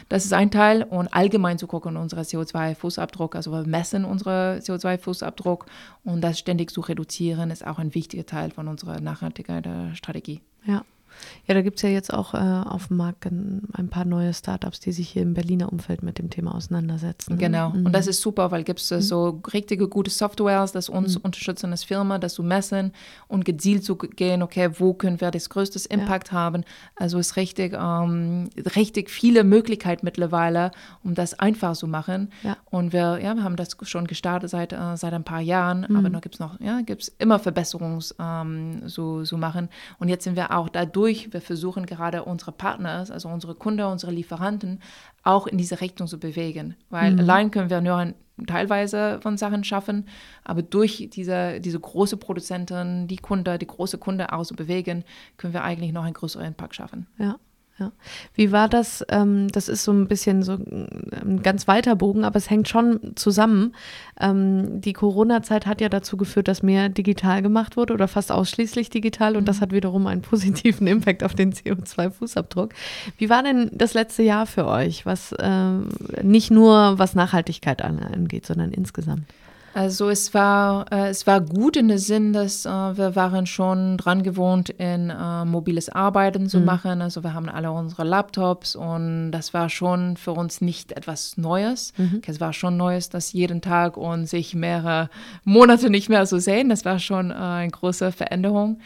Speaker 2: Das ist ein Teil und allgemein zu gucken, unser CO2-Fußabdruck, also wir messen unseren CO2-Fußabdruck und das ständig zu reduzieren, ist auch ein wichtiger Teil von unserer Nachhaltigkeitsstrategie.
Speaker 1: Ja. Ja, da gibt es ja jetzt auch äh, auf dem Markt ein, paar neue Startups, die sich hier im Berliner Umfeld mit dem Thema auseinandersetzen.
Speaker 2: Genau, mhm. und das ist super, weil gibt es mhm. so richtige gute Softwares, das uns mhm. unterstützen als Firma, das zu messen und gezielt zu gehen, okay, wo können wir das größte Impact ja. haben. Also ist richtig, ähm, richtig viele Möglichkeiten mittlerweile, um das einfach zu machen. Ja. Und wir, ja, wir haben das schon gestartet seit, äh, seit ein paar Jahren, aber mhm. da gibt es noch, ja, gibt es immer Verbesserungen ähm, so, so machen. Und jetzt sind wir auch dadurch durch, wir versuchen gerade unsere Partner, also unsere Kunden, unsere Lieferanten, auch in diese Richtung zu bewegen. Weil mhm. allein können wir nur ein, teilweise von Sachen schaffen, aber durch diese, diese große Produzenten, die Kunde, die große Kunde auch zu bewegen, können wir eigentlich noch einen größeren Impact schaffen.
Speaker 1: Ja. Ja. Wie war das? Ähm, das ist so ein bisschen so ein ganz weiter Bogen, aber es hängt schon zusammen. Ähm, die Corona-Zeit hat ja dazu geführt, dass mehr digital gemacht wurde oder fast ausschließlich digital und das mhm. hat wiederum einen positiven Impact auf den CO2-Fußabdruck. Wie war denn das letzte Jahr für euch, was äh, nicht nur was Nachhaltigkeit angeht, sondern insgesamt?
Speaker 2: Also es war, äh, es war gut in dem Sinn, dass äh, wir waren schon dran gewohnt, in äh, mobiles Arbeiten zu mhm. machen. Also wir haben alle unsere Laptops und das war schon für uns nicht etwas Neues. Mhm. Es war schon Neues, dass jeden Tag und sich mehrere Monate nicht mehr so sehen. Das war schon äh, eine große Veränderung.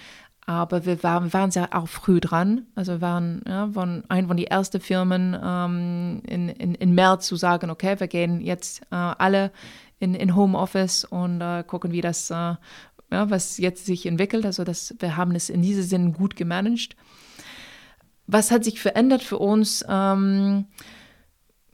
Speaker 2: Aber wir waren, waren sehr auch früh dran. Also wir waren ja, von ein von den ersten Firmen ähm, in, in, in März zu sagen, okay, wir gehen jetzt äh, alle in, in Homeoffice und äh, gucken, wie das, äh, ja, was jetzt sich entwickelt. Also das, wir haben es in diesem Sinn gut gemanagt. Was hat sich verändert für uns? Ähm,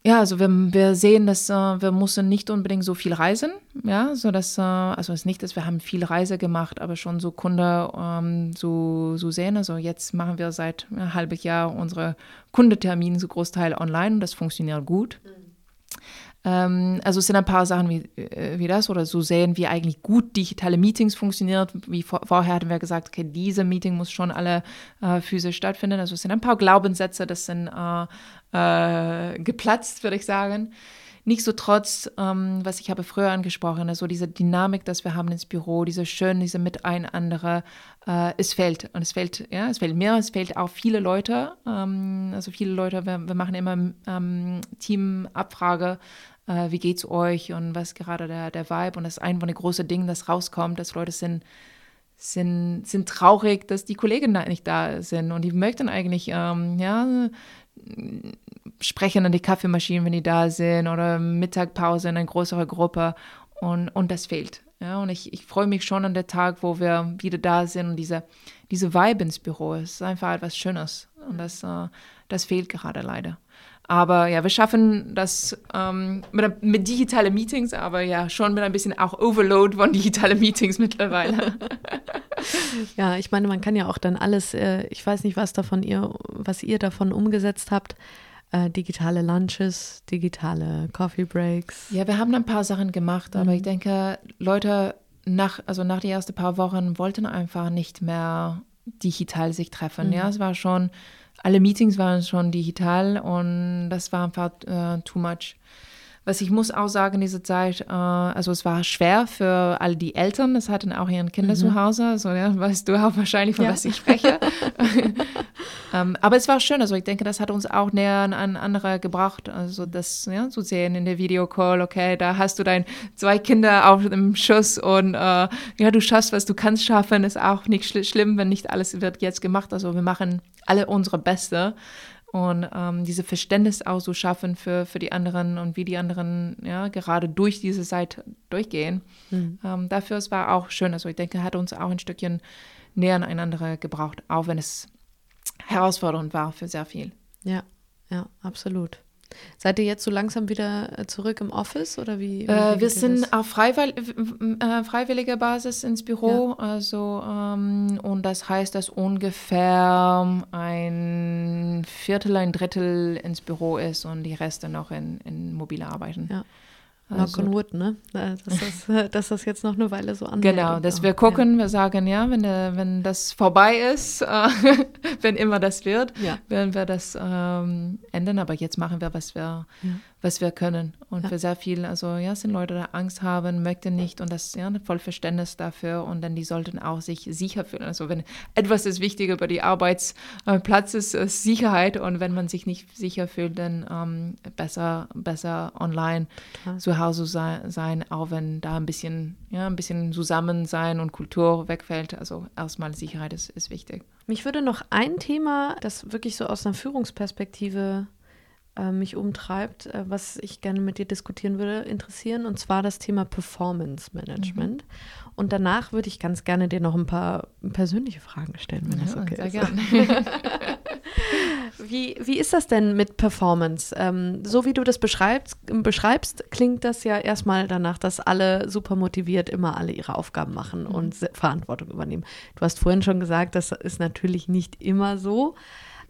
Speaker 2: ja, also wir, wir sehen, dass äh, wir müssen nicht unbedingt so viel reisen, ja, so dass, äh, also es ist nicht, dass wir haben viel Reise gemacht, aber schon so Kunde ähm, so, so sehen. Also jetzt machen wir seit einem halben Jahr unsere Kundetermine so Großteil online und das funktioniert gut. Mhm. Ähm, also es sind ein paar Sachen wie, äh, wie das oder so sehen, wie eigentlich gut digitale Meetings funktioniert. Wie vor, vorher hatten wir gesagt, okay, diese Meeting muss schon alle äh, physisch stattfinden. Also es sind ein paar Glaubenssätze, das sind äh, äh, geplatzt, würde ich sagen. Nichtsdestotrotz, ähm, was ich habe früher angesprochen, also diese Dynamik, dass wir haben ins Büro, diese schön, diese Miteinander, äh, es fehlt. Und es fehlt, ja, es fehlt mir, es fehlt auch viele Leute. Ähm, also viele Leute, wir, wir machen immer ähm, Teamabfrage, äh, wie geht's euch und was gerade der, der Vibe. Und das ist ein von den großen Dingen, das rauskommt, dass Leute sind, sind, sind traurig, dass die Kollegen da nicht da sind und die möchten eigentlich, ähm, ja, sprechen an die Kaffeemaschinen, wenn die da sind oder Mittagpause in einer größeren Gruppe und, und das fehlt. Ja, und ich, ich freue mich schon an den Tag, wo wir wieder da sind und diese, diese Vibe ins Büro ist einfach etwas Schönes und das, äh, das fehlt gerade leider. Aber ja, wir schaffen das ähm, mit, mit digitalen Meetings, aber ja, schon mit ein bisschen auch Overload von digitalen Meetings mittlerweile.
Speaker 1: ja, ich meine, man kann ja auch dann alles, äh, ich weiß nicht, was davon ihr, was ihr davon umgesetzt habt. Äh, digitale Lunches, digitale Coffee Breaks.
Speaker 2: Ja, wir haben ein paar Sachen gemacht, aber mhm. ich denke, Leute nach, also nach den ersten paar Wochen wollten einfach nicht mehr digital sich treffen. Mhm. Ja, es war schon alle Meetings waren schon digital und das war einfach äh, too much. Was ich muss auch sagen, diese Zeit, äh, also es war schwer für all die Eltern, das hatten auch ihren Kinder mhm. zu Hause, also ja, weißt du auch wahrscheinlich, von ja. was ich spreche. ähm, aber es war schön, also ich denke, das hat uns auch näher an andere gebracht, also das ja, zu sehen in der Videocall, okay, da hast du dein zwei Kinder auf dem Schuss und äh, ja, du schaffst, was du kannst schaffen, ist auch nicht schl schlimm, wenn nicht alles wird jetzt gemacht, also wir machen alle unsere Beste und ähm, diese Verständnis auch so schaffen für, für die anderen und wie die anderen ja, gerade durch diese Zeit durchgehen. Mhm. Ähm, dafür es war auch schön. Also ich denke, hat uns auch ein Stückchen näher aneinander gebraucht, auch wenn es herausfordernd war für sehr viel.
Speaker 1: Ja, ja, absolut. Seid ihr jetzt so langsam wieder äh, zurück im Office oder wie?
Speaker 2: Äh, wir sind das? auf freiwill äh, freiwilliger Basis ins Büro, ja. also ähm, und das heißt, dass ungefähr ein Viertel, ein Drittel ins Büro ist und die Reste noch in, in mobile arbeiten.
Speaker 1: Ja. Also, Knock on wood, ne? Dass das, dass das jetzt noch eine Weile so anhält.
Speaker 2: Genau, dass wir gucken, ja. wir sagen, ja, wenn, wenn das vorbei ist, äh, wenn immer das wird, ja. werden wir das ähm, ändern. Aber jetzt machen wir, was wir, ja was wir können. Und ja. für sehr viel, also ja, sind Leute, die Angst haben, möchten nicht und das ja voll Verständnis dafür und dann die sollten auch sich sicher fühlen. Also wenn etwas ist wichtig über die Arbeitsplatz ist, ist Sicherheit und wenn man sich nicht sicher fühlt, dann ähm, besser, besser online Klar. zu Hause sein, sein, auch wenn da ein bisschen, ja, ein bisschen zusammen sein und Kultur wegfällt. Also erstmal Sicherheit ist, ist wichtig.
Speaker 1: Mich würde noch ein Thema, das wirklich so aus einer Führungsperspektive äh, mich umtreibt, äh, was ich gerne mit dir diskutieren würde, interessieren, und zwar das Thema Performance Management. Mhm. Und danach würde ich ganz gerne dir noch ein paar persönliche Fragen stellen, wenn ja, das okay sehr ist. Gerne. wie, wie ist das denn mit Performance? Ähm, so wie du das beschreibst, beschreibst, klingt das ja erstmal danach, dass alle super motiviert immer alle ihre Aufgaben machen mhm. und Verantwortung übernehmen. Du hast vorhin schon gesagt, das ist natürlich nicht immer so.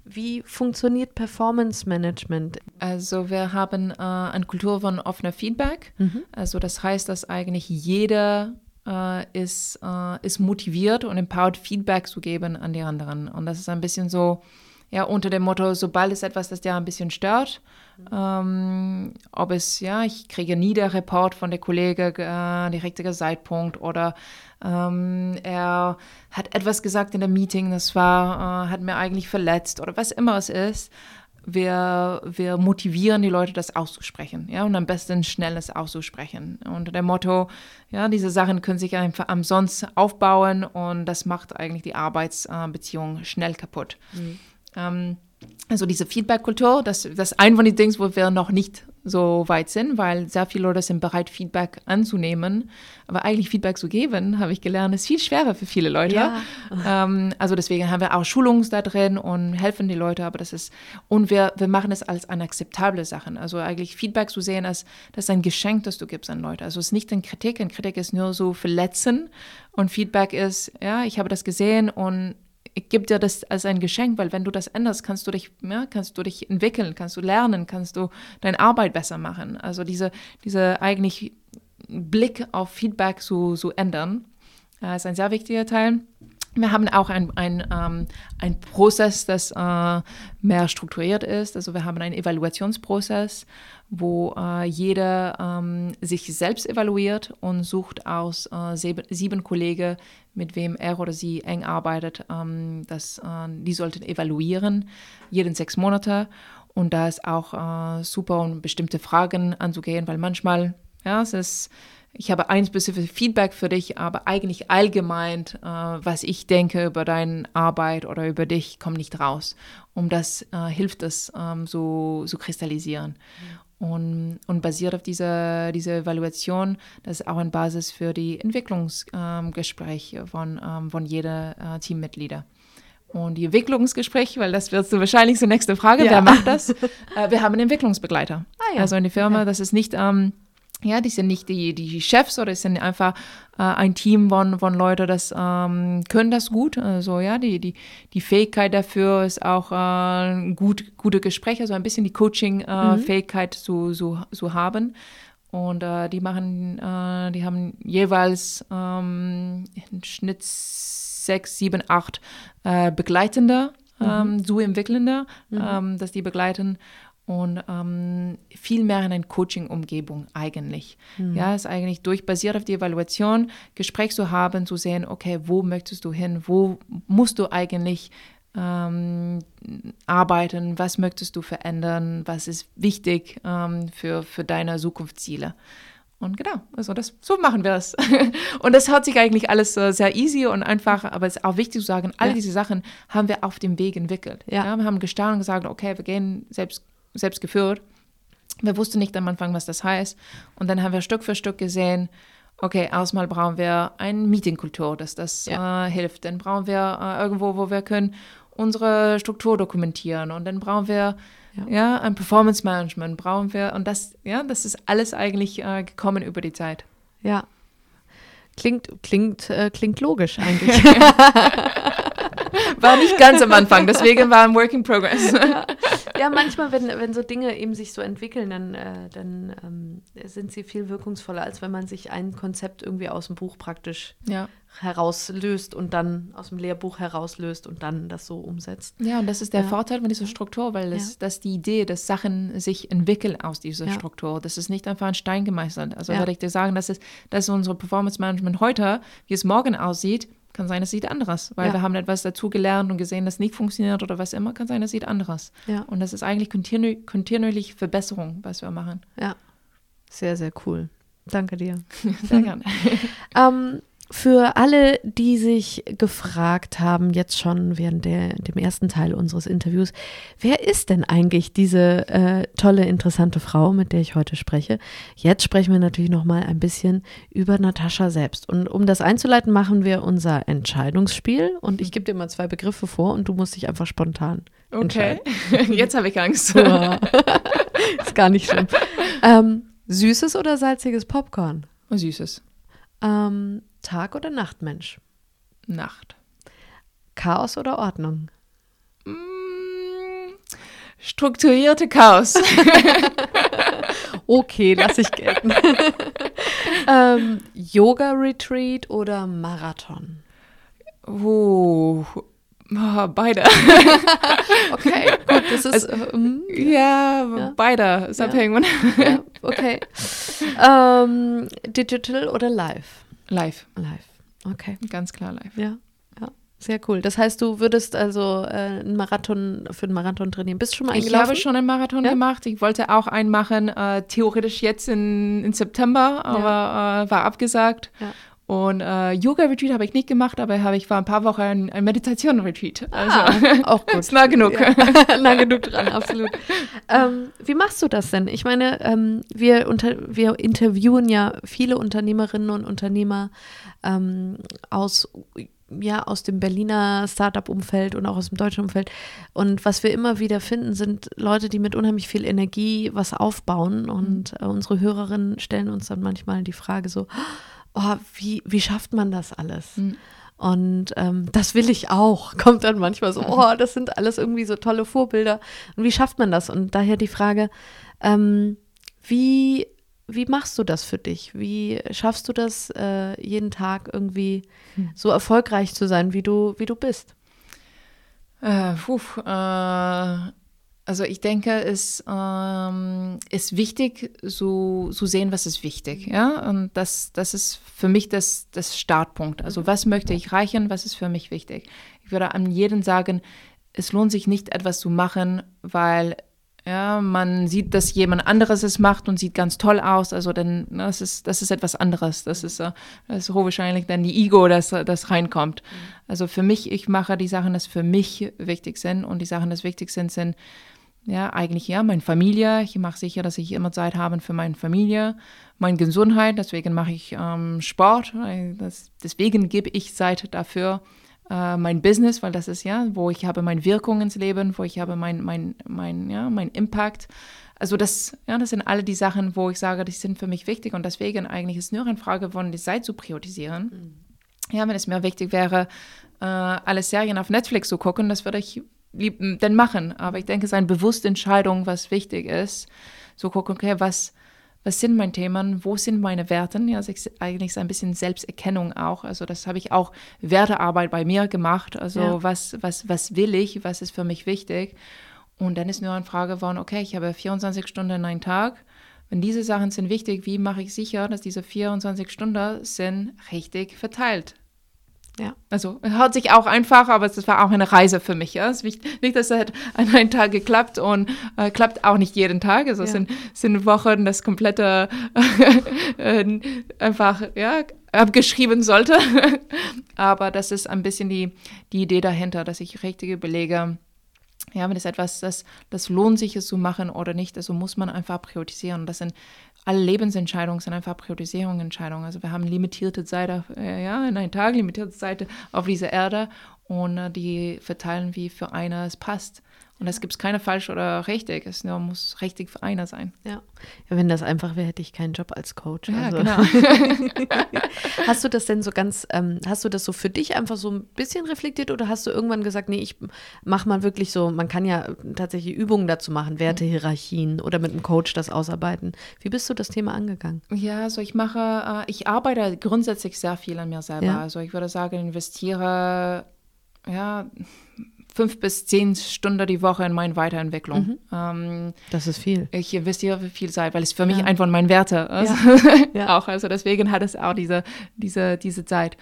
Speaker 1: Wie funktioniert Performance Management?
Speaker 2: Also wir haben äh, eine Kultur von offener Feedback. Mhm. Also das heißt, dass eigentlich jeder äh, ist, äh, ist motiviert und empowered, Feedback zu geben an die anderen. Und das ist ein bisschen so, ja, unter dem Motto, sobald es etwas, das dir ein bisschen stört, ähm, ob es, ja, ich kriege nie der Report von der Kollege, äh, der richtige Zeitpunkt oder ähm, er hat etwas gesagt in der Meeting, das war, äh, hat mir eigentlich verletzt oder was immer es ist. Wir, wir motivieren die Leute, das auszusprechen, ja, und am besten schnelles auszusprechen. Unter dem Motto, ja, diese Sachen können sich einfach umsonst aufbauen und das macht eigentlich die Arbeitsbeziehung schnell kaputt. Mhm. Ähm, also diese Feedback-Kultur, das, das ist ein von den Dingen, wo wir noch nicht so weit sind, weil sehr viele Leute sind bereit, Feedback anzunehmen. Aber eigentlich Feedback zu geben, habe ich gelernt, ist viel schwerer für viele Leute. Ja. Ähm, also deswegen haben wir auch Schulungen da drin und helfen die Leute, aber das ist, und wir, wir machen es als akzeptable Sache. Also eigentlich Feedback zu sehen, als das ist ein Geschenk, das du gibst an Leute. Also es ist nicht eine Kritik, eine Kritik ist nur so verletzen und Feedback ist, ja, ich habe das gesehen und ich gebe dir das als ein Geschenk, weil wenn du das änderst, kannst du dich, ja, kannst du dich entwickeln, kannst du lernen, kannst du deine Arbeit besser machen. Also diese, diese eigentlich Blick auf Feedback zu, zu ändern, äh, ist ein sehr wichtiger Teil. Wir haben auch ein, ein, ähm, ein Prozess, das äh, mehr strukturiert ist. Also wir haben einen Evaluationsprozess, wo äh, jeder ähm, sich selbst evaluiert und sucht aus äh, sieben, Kollegen, mit wem er oder sie eng arbeitet. Ähm, das, die sollten evaluieren, jeden sechs Monate. Und da ist auch super, um bestimmte Fragen anzugehen, weil manchmal, ja, es ist ich habe ein spezifisches Feedback für dich, aber eigentlich allgemein, äh, was ich denke über deine Arbeit oder über dich, kommt nicht raus. Um das äh, hilft es, ähm, so zu kristallisieren. Mhm. Und, und basiert auf dieser diese Evaluation, das ist auch eine Basis für die Entwicklungsgespräche ähm, von, ähm, von jeder äh, Teammitglieder. Und die Entwicklungsgespräche, weil das wird so wahrscheinlich die nächste Frage, ja. wer macht das? äh, wir haben einen Entwicklungsbegleiter. Ah, ja. Also in der Firma, okay. das ist nicht ähm, ja, die sind nicht die, die Chefs oder die sind einfach äh, ein Team von, von Leuten, das ähm, können das gut. Also ja, die, die, die Fähigkeit dafür ist auch äh, gut, gute Gespräche, so ein bisschen die Coaching-Fähigkeit äh, mhm. zu, zu, zu haben. Und äh, die machen, äh, die haben jeweils ähm, im Schnitt sechs, sieben, acht äh, Begleitende, mhm. ähm, so Entwickelnde, mhm. ähm, dass die begleiten und ähm, viel mehr in eine Coaching-Umgebung eigentlich. Mhm. Ja, ist eigentlich durch, basiert auf die Evaluation, Gespräch zu haben, zu sehen, okay, wo möchtest du hin, wo musst du eigentlich ähm, arbeiten, was möchtest du verändern, was ist wichtig ähm, für, für deine Zukunftsziele. Und genau, also das, so machen wir es. und das hört sich eigentlich alles äh, sehr easy und einfach, aber es ist auch wichtig zu sagen, all
Speaker 1: Ja.
Speaker 2: diese Sachen haben wir auf dem Weg entwickelt.
Speaker 1: Ja.
Speaker 2: wir haben gestanden und gesagt, okay, wir gehen selbst, selbst geführt. Wir wussten nicht am Anfang, was das heißt. Und dann haben wir Stück für Stück gesehen, okay, erstmal brauchen wir eine Meetingkultur, dass das
Speaker 1: Ja.
Speaker 2: äh, hilft. Dann brauchen wir äh, irgendwo, wo wir können, unsere Struktur dokumentieren. Und dann brauchen wir
Speaker 1: Ja.
Speaker 2: ja, ein Performance Management, brauchen wir. Und das, ja, das ist alles eigentlich äh, gekommen über die Zeit.
Speaker 1: Ja. Klingt, klingt, äh, klingt logisch eigentlich.
Speaker 2: War nicht ganz am Anfang, deswegen war ein Work in Progress.
Speaker 1: ja, manchmal, wenn, wenn so Dinge eben sich so entwickeln, dann, äh, dann ähm, sind sie viel wirkungsvoller, als wenn man sich ein Konzept irgendwie aus dem Buch praktisch
Speaker 2: ja.
Speaker 1: herauslöst und dann aus dem Lehrbuch herauslöst und dann das so umsetzt.
Speaker 2: Ja, und das ist der
Speaker 1: Ja.
Speaker 2: Vorteil von dieser Struktur, weil das,
Speaker 1: Ja.
Speaker 2: das die Idee, dass Sachen sich entwickeln aus dieser
Speaker 1: Ja.
Speaker 2: Struktur. Das ist nicht einfach ein Stein gemeißelt. Also
Speaker 1: Ja.
Speaker 2: würde ich dir sagen, das ist, das ist unsere Performance Management heute, wie es morgen aussieht, kann sein, es sieht anders, weil
Speaker 1: Ja.
Speaker 2: wir haben etwas dazu gelernt und gesehen, das nicht funktioniert oder was immer, kann sein, es sieht anders.
Speaker 1: Ja.
Speaker 2: Und das ist eigentlich kontinu kontinuierlich Verbesserung, was wir machen.
Speaker 1: Ja, sehr, sehr cool. Danke dir.
Speaker 2: Sehr gerne.
Speaker 1: Ähm, für alle, die sich gefragt haben, jetzt schon während der, dem ersten Teil unseres Interviews, wer ist denn eigentlich diese äh, tolle, interessante Frau, mit der ich heute spreche? Jetzt sprechen wir natürlich noch mal ein bisschen über Natascha selbst. Und um das einzuleiten, machen wir unser Entscheidungsspiel. Und ich gebe dir mal zwei Begriffe vor und du musst dich einfach spontan
Speaker 2: Okay, jetzt habe ich Angst.
Speaker 1: ist gar nicht schlimm. Ähm, süßes oder salziges Popcorn?
Speaker 2: Süßes.
Speaker 1: Ähm, Tag- oder Nachtmensch?
Speaker 2: Nacht.
Speaker 1: Chaos oder Ordnung?
Speaker 2: Mm, strukturierte Chaos.
Speaker 1: Okay, lass ich gelten. ähm, Yoga-Retreat oder Marathon?
Speaker 2: Oh, beide.
Speaker 1: Okay, gut, das ist. ähm,
Speaker 2: Ja,
Speaker 1: Ja.
Speaker 2: beide. Ist
Speaker 1: Ja.
Speaker 2: abhängig.
Speaker 1: ja, okay. Ähm, digital oder live?
Speaker 2: Live.
Speaker 1: Live. Okay,
Speaker 2: Ganz klar live.
Speaker 1: ja, ja. Sehr cool. Das heißt, du würdest also äh, einen Marathon für einen Marathon trainieren. Bist du schon mal
Speaker 2: Ich
Speaker 1: eingelaufen?
Speaker 2: habe schon einen Marathon
Speaker 1: Ja?
Speaker 2: gemacht. Ich wollte auch einen machen, äh, theoretisch jetzt in, in September, aber äh, war abgesagt.
Speaker 1: Ja.
Speaker 2: Und äh, Yoga-Retreat habe ich nicht gemacht, aber habe ich vor ein paar Wochen ein, ein Meditation-Retreat. Also,
Speaker 1: Ah, auch gut.
Speaker 2: ist nah genug.
Speaker 1: Ja. nah genug dran, absolut. Ähm, wie machst du das denn? Ich meine, ähm, wir, unter, wir interviewen ja viele Unternehmerinnen und Unternehmer ähm, aus, ja, aus dem Berliner Startup-Umfeld und auch aus dem deutschen Umfeld. Und was wir immer wieder finden, sind Leute, die mit unheimlich viel Energie was aufbauen. Und äh, unsere Hörerinnen stellen uns dann manchmal die Frage so, oh, wie, wie schafft man das alles?
Speaker 2: Mhm.
Speaker 1: Und ähm, das will ich auch. Kommt dann manchmal so, oh, das sind alles irgendwie so tolle Vorbilder. Und wie schafft man das? Und daher die Frage, ähm, wie, wie machst du das für dich? Wie schaffst du das, äh, jeden Tag irgendwie so erfolgreich zu sein, wie du, wie du bist?
Speaker 2: Äh, puh, äh, also ich denke, es ähm, ist wichtig, so zu sehen, was ist wichtig. Ja? Und das, das ist für mich das, das Startpunkt. Also was möchte ich reichen, was ist für mich wichtig? Ich würde an jeden sagen, es lohnt sich nicht, etwas zu machen, weil ja, man sieht, dass jemand anderes es macht und sieht ganz toll aus. Also dann, ne, das ist, das ist etwas anderes. Das ist, äh, das ist hochwahrscheinlich dann die Ego, das, das reinkommt. Also für mich, ich mache die Sachen, das für mich wichtig sind und die Sachen, das wichtig sind, sind ja eigentlich ja meine Familie. Ich mache sicher, dass ich immer Zeit habe für meine Familie, meine Gesundheit. Deswegen mache ich ähm, Sport. weil Das, deswegen gebe ich Zeit dafür äh, mein Business, weil das ist ja, wo ich habe meine Wirkung ins Leben, wo ich habe mein, mein, mein, ja, mein Impact. Also das, ja, das sind alle die Sachen, wo ich sage, die sind für mich wichtig und deswegen eigentlich ist nur eine Frage von die Zeit zu priorisieren. Ja, wenn es mir wichtig wäre, äh, alle Serien auf Netflix zu gucken, das würde ich dann machen. Aber ich denke, es ist eine bewusste Entscheidung, was wichtig ist. So gucken, okay, was, was sind meine Themen, wo sind meine Werte? Ja, also ich, eigentlich ist ein bisschen Selbsterkennung auch. Also das habe ich auch Wertearbeit bei mir gemacht. Also
Speaker 1: Ja.
Speaker 2: was, was, was will ich, was ist für mich wichtig? Und dann ist nur eine Frage von, okay, ich habe 24 Stunden in einem Tag. Wenn diese Sachen sind wichtig, wie mache ich sicher, dass diese 24 Stunden sind richtig verteilt?
Speaker 1: Ja.
Speaker 2: Also hört sich auch einfach, aber es war auch eine Reise für mich. Ja? Es ist nicht, dass es hat an einem Tag geklappt und äh, klappt auch nicht jeden Tag. Also es sind, sind Wochen, das komplette äh, einfach ja, abgeschrieben sollte. aber das ist ein bisschen die, die Idee dahinter, dass ich richtige Belege ja, wenn es etwas, das, das lohnt sich es zu machen oder nicht, also muss man einfach priorisieren. Das sind alle Lebensentscheidungen sind einfach Priorisierungsentscheidungen. Also wir haben limitierte Zeit, auf, äh, ja, in einem Tag, limitierte Zeit auf dieser Erde und äh, die verteilen, wie für einer es passt. Und es gibt keine falsch oder richtig, es nur muss richtig für einer sein.
Speaker 1: Ja. ja wenn das einfach wäre, hätte ich keinen Job als Coach.
Speaker 2: Ja,
Speaker 1: also.
Speaker 2: genau.
Speaker 1: hast du das denn so ganz, ähm, hast du das so für dich einfach so ein bisschen reflektiert oder hast du irgendwann gesagt, nee, ich mache mal wirklich so, man kann ja tatsächlich Übungen dazu machen, Wertehierarchien oder mit einem Coach das ausarbeiten. Wie bist du das Thema angegangen?
Speaker 2: Ja, also ich mache, äh, ich arbeite grundsätzlich sehr viel an mir selber. Ja. Also ich würde sagen, investiere ja, fünf bis zehn Stunden die Woche in meine Weiterentwicklung. Mhm.
Speaker 1: Ähm, das ist viel.
Speaker 2: Ich investiere viel Zeit, weil es für mich ja. einfach mein Werte ist. Ja. auch, also deswegen hat es auch diese, diese, diese Zeit.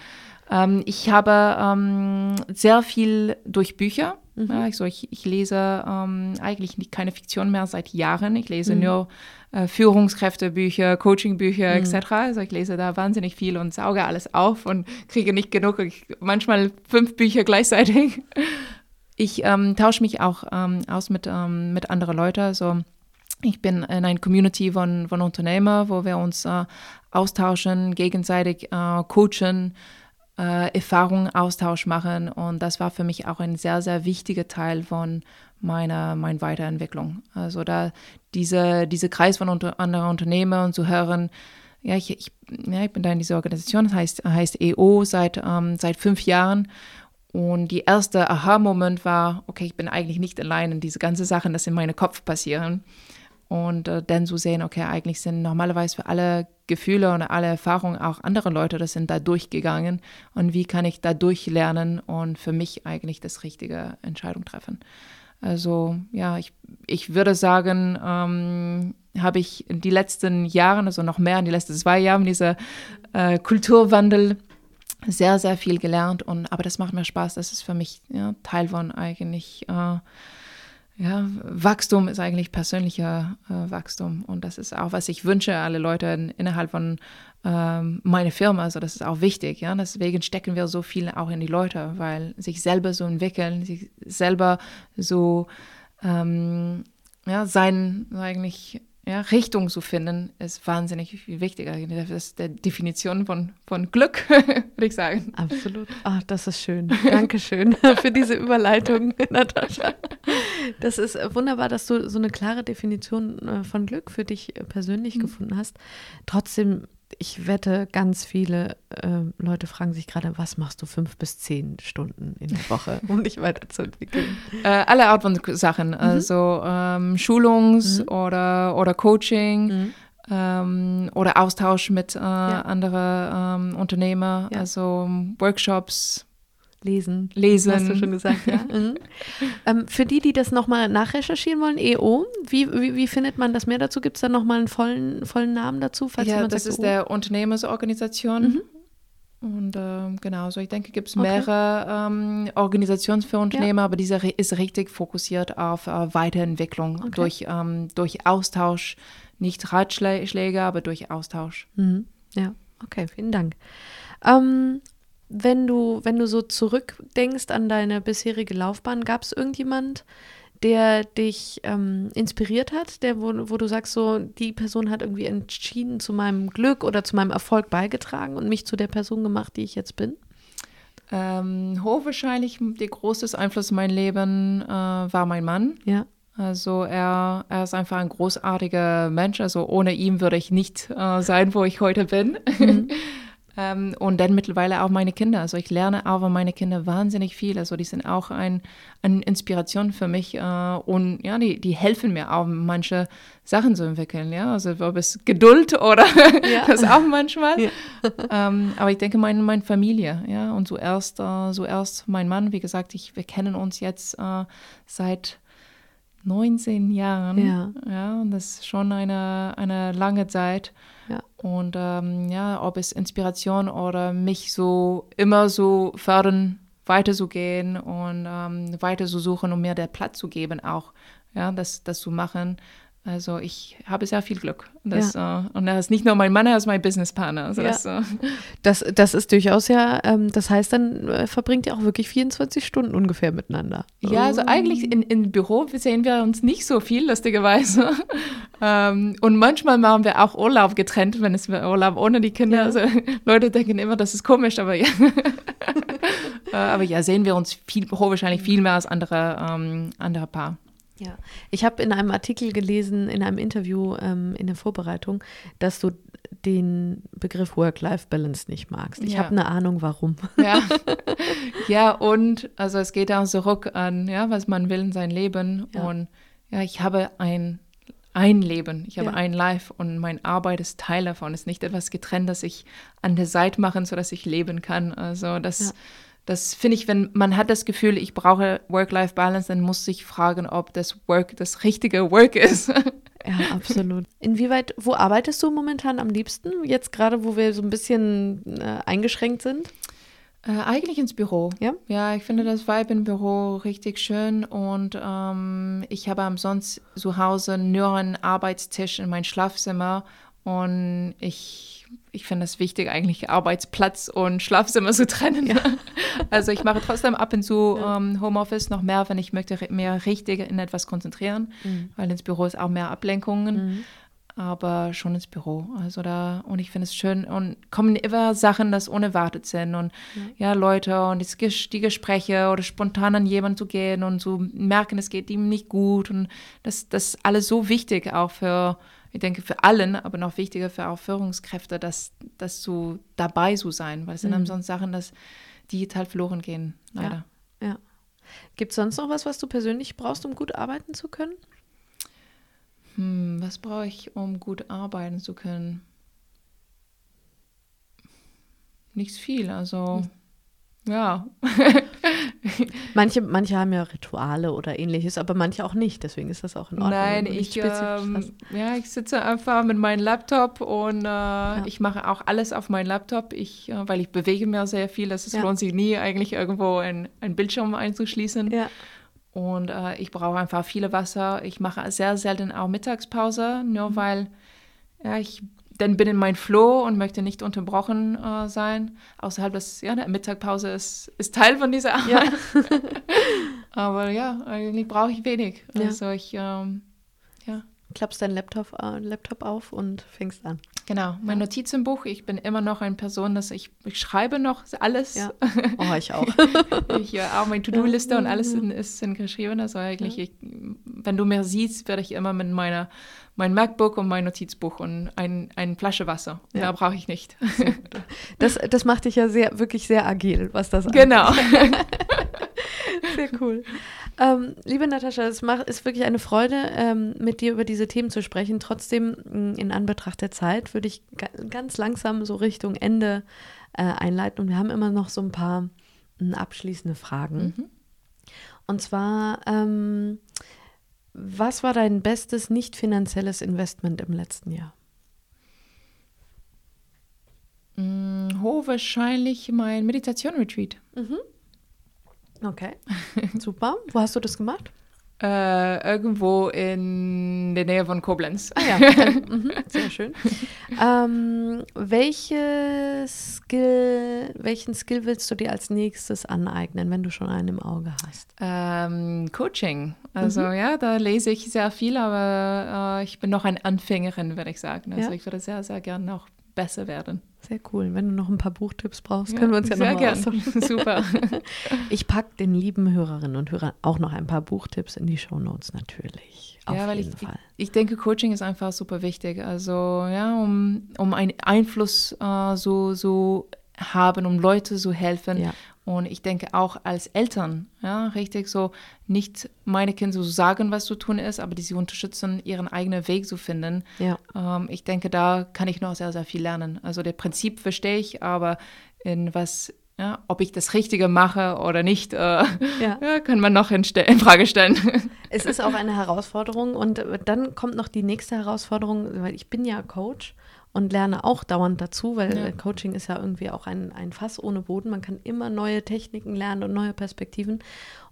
Speaker 2: Ähm, ich habe ähm, sehr viel durch Bücher. Mhm. Ja, also ich, ich lese ähm, eigentlich nicht, keine Fiktion mehr seit Jahren. Ich lese mhm. nur äh, Führungskräftebücher, Coachingbücher mhm. etc. Also ich lese da wahnsinnig viel und sauge alles auf und kriege nicht genug. Ich, manchmal fünf Bücher gleichzeitig. Ich ähm, tausche mich auch ähm, aus mit, ähm, mit anderen Leuten. Also ich bin in einer Community von, von Unternehmern, wo wir uns äh, austauschen, gegenseitig äh, coachen, äh, Erfahrungen, Austausch machen. Und das war für mich auch ein sehr, sehr wichtiger Teil von meiner, meiner Weiterentwicklung. Also da diese, diese Kreis von unter, anderen Unternehmern und zu hören, ja, ich, ich, ja, ich bin da in dieser Organisation, heißt, heißt EO seit, ähm, seit fünf Jahren und die erste Aha-Moment war, okay, ich bin eigentlich nicht allein in diese ganzen Sachen, das in meinem Kopf passieren. Und äh, dann zu sehen, okay, eigentlich sind normalerweise für alle Gefühle und alle Erfahrungen auch andere Leute, das sind da durchgegangen. Und wie kann ich da durchlernen und für mich eigentlich das richtige Entscheidung treffen? Also ja, ich, ich würde sagen, ähm, habe ich in die letzten Jahren, also noch mehr in die letzten zwei Jahren, dieser äh, Kulturwandel sehr, sehr viel gelernt und aber das macht mir Spaß. Das ist für mich ja, Teil von eigentlich äh, ja, Wachstum ist eigentlich persönlicher äh, Wachstum und das ist auch, was ich wünsche, alle Leute in, innerhalb von ähm, meiner Firma. Also das ist auch wichtig. Ja? Deswegen stecken wir so viel auch in die Leute, weil sich selber so entwickeln, sich selber so ähm, ja, sein eigentlich ja, Richtung zu finden, ist wahnsinnig viel wichtiger. Das ist die Definition von, von Glück, würde ich sagen.
Speaker 1: Absolut. Ach, das ist schön. Dankeschön für diese Überleitung, Natascha. Das ist wunderbar, dass du so eine klare Definition äh, von Glück für dich persönlich mhm. gefunden hast. Trotzdem ich wette, ganz viele äh, Leute fragen sich gerade, was machst du fünf bis zehn Stunden in der Woche, um dich weiterzuentwickeln?
Speaker 2: Äh, alle Art von Sachen, mhm. also ähm, Schulungs- mhm. oder, oder Coaching. Mhm. Ähm, oder Austausch mit äh, ja. anderen ähm, Unternehmern, ja. also Workshops,
Speaker 1: Lesen.
Speaker 2: Lesen.
Speaker 1: Hast du schon gesagt, ja. mhm. ähm, für die, die das nochmal nachrecherchieren wollen, EO, wie, wie, wie, findet man das mehr dazu? Gibt es da nochmal einen vollen, vollen Namen dazu?
Speaker 2: ja, das sagt, ist oh. der Unternehmensorganisation. Mhm. Und ähm, genau, so ich denke, gibt es mehrere ähm, Organisationen für Unternehmer, ja. aber dieser ist richtig fokussiert auf äh, Weiterentwicklung okay. durch, ähm, durch Austausch, nicht Ratschläge, aber durch Austausch.
Speaker 1: Mhm. Ja, okay, vielen Dank. Ähm, wenn du, wenn du so zurückdenkst an deine bisherige Laufbahn, gab es irgendjemand, der dich ähm, inspiriert hat, der, wo, wo du sagst, so, die Person hat irgendwie entschieden zu meinem Glück oder zu meinem Erfolg beigetragen und mich zu der Person gemacht, die ich jetzt bin?
Speaker 2: Ähm, hochwahrscheinlich der größte Einfluss in mein Leben äh, war mein Mann.
Speaker 1: Ja.
Speaker 2: Also er, er ist einfach ein großartiger Mensch. Also ohne ihn würde ich nicht äh, sein, wo ich heute bin. Mhm. Ähm, und dann mittlerweile auch meine Kinder. Also ich lerne auch von meinen Kindern wahnsinnig viel. Also die sind auch ein, eine Inspiration für mich. Äh, und ja, die, die helfen mir auch, manche Sachen zu entwickeln. Ja, also ob es Geduld oder ja. das auch manchmal. Ja. ähm, aber ich denke, meine, meine Familie, ja, und zuerst, äh, zuerst mein Mann, wie gesagt, ich, wir kennen uns jetzt äh, seit 19 Jahren.
Speaker 1: Ja.
Speaker 2: ja. Und das ist schon eine, eine lange Zeit.
Speaker 1: Ja.
Speaker 2: Und ähm, ja, ob es Inspiration oder mich so immer so fördern, weiter zu gehen und ähm, weiter zu suchen, um mir der Platz zu geben, auch ja, das, das zu machen. Also ich habe sehr viel Glück. Das, ja. äh, und er ist nicht nur mein Mann, er ist mein Businesspartner. Also
Speaker 1: ja.
Speaker 2: das, äh,
Speaker 1: das, das, ist durchaus ja, ähm, das heißt, dann äh, verbringt ihr auch wirklich 24 Stunden ungefähr miteinander.
Speaker 2: Ja, also eigentlich in, im Büro sehen wir uns nicht so viel, lustigerweise. ähm, und manchmal machen wir auch Urlaub getrennt, wenn es Urlaub ohne die Kinder. Ja. Also Leute denken immer, das ist komisch, aber ja. Äh, aber ja, sehen wir uns viel, wahrscheinlich viel mehr als andere, ähm, andere Paar.
Speaker 1: Ja, ich habe in einem Artikel gelesen, in einem Interview ähm, in der Vorbereitung, dass du den Begriff Work-Life-Balance nicht magst. Ich ja. habe eine Ahnung, warum.
Speaker 2: Ja. ja, und also es geht auch zurück an, ja, was man will in sein Leben. Ja. Und ja, ich habe ein, ein Leben, ich habe ja. ein Life und meine Arbeit ist Teil davon. Es ist nicht etwas getrennt, das ich an der Seite mache, sodass ich leben kann. Also das das finde ich, wenn man hat das Gefühl, ich brauche Work-Life-Balance, dann muss sich fragen, ob das Work das richtige Work ist.
Speaker 1: Ja, absolut. Inwieweit, wo arbeitest du momentan am liebsten? Jetzt gerade, wo wir so ein bisschen äh, eingeschränkt sind?
Speaker 2: Äh, eigentlich ins Büro.
Speaker 1: Ja?
Speaker 2: Ja, ich finde das Vibe im Büro richtig schön und ähm, ich habe am sonst zu Hause nur einen Arbeitstisch in mein Schlafzimmer und ich ich finde es wichtig, eigentlich Arbeitsplatz und Schlafzimmer zu trennen. Ja. Also ich mache trotzdem ab und zu ja. ähm, Homeoffice noch mehr, wenn ich möchte mehr richtig in etwas konzentrieren, mhm. weil ins Büro ist auch mehr Ablenkungen. Mhm. Aber schon ins Büro. Also da, und ich finde es schön. Und kommen immer Sachen, das unerwartet sind. Und mhm. ja, Leute und die, die Gespräche oder spontan an jemanden zu gehen und zu merken, es geht ihm nicht gut. Und das, das ist alles so wichtig auch für ich denke für allen, aber noch wichtiger für auch Führungskräfte, dass, dass so dabei zu sein, weil es sind mhm. sonst Sachen, dass digital verloren gehen, leider.
Speaker 1: Ja. ja. Gibt es sonst noch was, was du persönlich brauchst, um gut arbeiten zu können?
Speaker 2: Hm, was brauche ich, um gut arbeiten zu können? Nichts viel, also hm. Ja.
Speaker 1: manche, manche haben ja Rituale oder ähnliches, aber manche auch nicht. Deswegen ist das auch in Ordnung.
Speaker 2: Nein, ich, ähm, ja, ich sitze einfach mit meinem Laptop und äh, ja. ich mache auch alles auf meinem Laptop, ich, äh, weil ich bewege mir sehr viel. Es ja. lohnt sich nie, eigentlich irgendwo ein, ein Bildschirm einzuschließen. Ja. Und äh, ich brauche einfach viel Wasser. Ich mache sehr selten auch Mittagspause, nur mhm. weil ja, ich dann bin in mein Flow und möchte nicht unterbrochen äh, sein. Außerhalb des, ja, der Mittagpause ist, ist Teil von dieser Arbeit. Ja. Aber ja, eigentlich brauche ich wenig. Ja. Also ich, ähm, ja.
Speaker 1: Klappst deinen Laptop, äh, Laptop auf und fängst an.
Speaker 2: Genau, mein ja. Notizenbuch. Ich bin immer noch eine Person, dass ich, ich schreibe noch alles. Ja.
Speaker 1: Oh, ich auch.
Speaker 2: ich ja, auch meine To-Do-Liste und alles in, ist in geschrieben. Also eigentlich, ich, wenn du mir siehst, werde ich immer mit meiner mein MacBook und mein Notizbuch und ein, eine Flasche Wasser. Ja. Mehr brauche ich nicht.
Speaker 1: Das, das macht dich ja sehr, wirklich sehr agil, was das
Speaker 2: angeht. Genau.
Speaker 1: sehr cool. Ähm, liebe Natascha, es macht, ist wirklich eine Freude, ähm, mit dir über diese Themen zu sprechen. Trotzdem, mm, in Anbetracht der Zeit, würde ich ganz langsam so Richtung Ende äh, einleiten. Und wir haben immer noch so ein paar mm, abschließende Fragen. Mhm. Und zwar, ähm, was war dein bestes nicht finanzielles Investment im letzten Jahr?
Speaker 2: Mm, hochwahrscheinlich mein Meditation-Retreat.
Speaker 1: Mhm. Okay, super. Wo hast du das gemacht?
Speaker 2: Äh, irgendwo in der Nähe von Koblenz.
Speaker 1: Ah ja, mhm, sehr schön. ähm, welche Skill, welchen Skill willst du dir als nächstes aneignen, wenn du schon einen im Auge hast?
Speaker 2: Ähm, Coaching. Also mhm. ja, da lese ich sehr viel, aber äh, ich bin noch eine Anfängerin, würde ich sagen. Also ja. ich würde sehr, sehr gerne noch besser werden.
Speaker 1: Sehr cool. Wenn du noch ein paar Buchtipps brauchst, ja, können wir uns ja noch mal austauschen.
Speaker 2: Super.
Speaker 1: Ich packe den lieben Hörerinnen und Hörern auch noch ein paar Buchtipps in die Show Notes natürlich. Auf ja, weil jeden
Speaker 2: ich,
Speaker 1: Fall.
Speaker 2: Ich, ich, denke, Coaching ist einfach super wichtig. Also ja, um, um einen Einfluss äh, so, so haben, um Leute zu helfen. Ja. Und ich denke auch als Eltern, ja, richtig so, nicht meine Kinder so sagen, was zu tun ist, aber die sie unterstützen, ihren eigenen Weg zu finden. Ja. Ähm, ich denke, da kann ich noch sehr, sehr viel lernen. Also der Prinzip verstehe ich, aber in was, ja, ob ich das Richtige mache oder nicht, äh, ja. kann man noch in, in, Frage stellen.
Speaker 1: Es ist auch eine Herausforderung und dann kommt noch die nächste Herausforderung, weil ich bin ja Coach und lerne auch dauernd dazu, weil
Speaker 2: Ja.
Speaker 1: Coaching ist ja irgendwie auch ein, ein Fass ohne Boden. Man kann immer neue Techniken lernen und neue Perspektiven.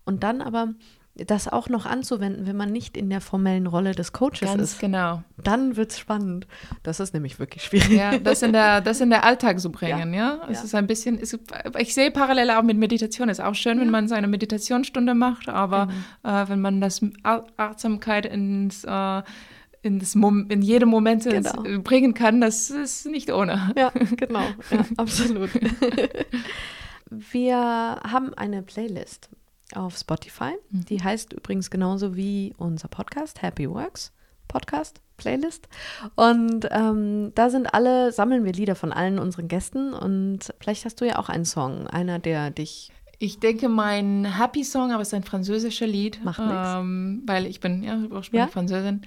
Speaker 1: Und dann aber das auch noch anzuwenden, wenn man nicht in der formellen Rolle des Coaches
Speaker 2: Ganz
Speaker 1: ist.
Speaker 2: genau.
Speaker 1: Dann wird es spannend. Das ist nämlich wirklich schwierig.
Speaker 2: Ja, das in der, das in der Alltag zu bringen, ja. Es
Speaker 1: Ja.
Speaker 2: ist ein bisschen, es, ich sehe Parallele auch mit Meditation. Es ist auch schön, wenn man seine Meditationsstunde macht, aber
Speaker 1: Genau.
Speaker 2: äh, wenn man das Achtsamkeit ins, äh, in, das Mom in jedem Moment
Speaker 1: Genau.
Speaker 2: bringen kann, das ist nicht ohne.
Speaker 1: Ja, genau. Ja, absolut. Wir haben eine Playlist auf Spotify. Die heißt übrigens genauso wie unser Podcast, Happy Works Podcast Playlist. Und ähm, da sind alle, sammeln wir Lieder von allen unseren Gästen. Und vielleicht hast du ja auch einen Song, einer, der dich.
Speaker 2: Ich denke, mein Happy Song, aber es ist ein französisches Lied.
Speaker 1: Macht nix.
Speaker 2: ähm, Weil ich bin ja ursprünglich
Speaker 1: Ja?
Speaker 2: Französin.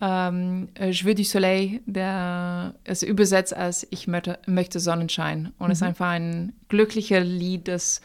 Speaker 2: Ähm, äh, Je veux du soleil, der ist übersetzt als Ich möchte, möchte Sonnenschein. Und es ist einfach ein glückliches Lied, das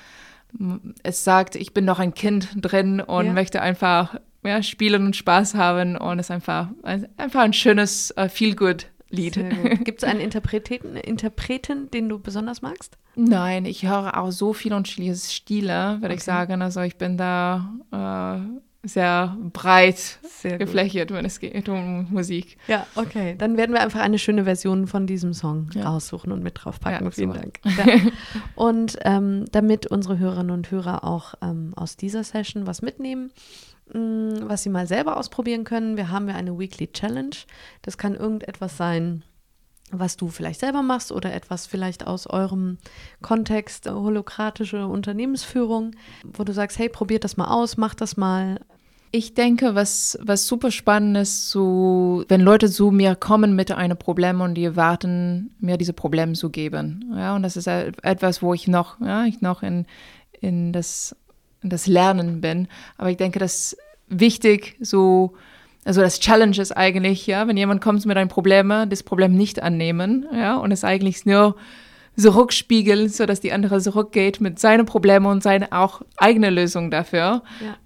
Speaker 2: es sagt, ich bin noch ein Kind drin und
Speaker 1: Ja.
Speaker 2: möchte einfach ja, spielen und Spaß haben. Und es ist einfach, ein- einfach ein schönes äh, Feel-Good-Lied.
Speaker 1: Gibt es einen Interpreten, Interpreten, den du besonders magst?
Speaker 2: Nein, ich höre auch so viel unterschiedliche Stile, würde ich
Speaker 1: Okay.
Speaker 2: sagen. Also ich bin da äh, sehr breit
Speaker 1: Sehr
Speaker 2: geflächert, wenn es geht um Musik.
Speaker 1: Ja, okay. Dann werden wir einfach eine schöne Version von diesem Song
Speaker 2: Ja.
Speaker 1: raussuchen und mit draufpacken.
Speaker 2: Ja,
Speaker 1: Vielen
Speaker 2: super.
Speaker 1: Dank. Ja. Und ähm, damit unsere Hörerinnen und Hörer auch ähm, aus dieser Session was mitnehmen, mh, was sie mal selber ausprobieren können, wir haben ja eine Weekly Challenge. Das kann irgendetwas sein, was du vielleicht selber machst oder etwas vielleicht aus eurem Kontext, äh, holokratische Unternehmensführung, wo du sagst, hey, probiert das mal aus, macht das mal.
Speaker 2: Ich denke, was, was super spannend ist, so, wenn Leute zu mir kommen mit einem Problem und die erwarten, mir diese Probleme zu geben. Ja, und das ist e- etwas, wo ich noch, ja, ich noch in, in, das, in das Lernen bin. Aber ich denke, das ist wichtig, so, also das Challenge ist eigentlich, ja, wenn jemand kommt mit einem Problem, das Problem nicht annehmen, ja, und es eigentlich nur zurückspiegeln, sodass die andere zurückgeht mit seinen Problemen und seine auch eigene Lösung dafür.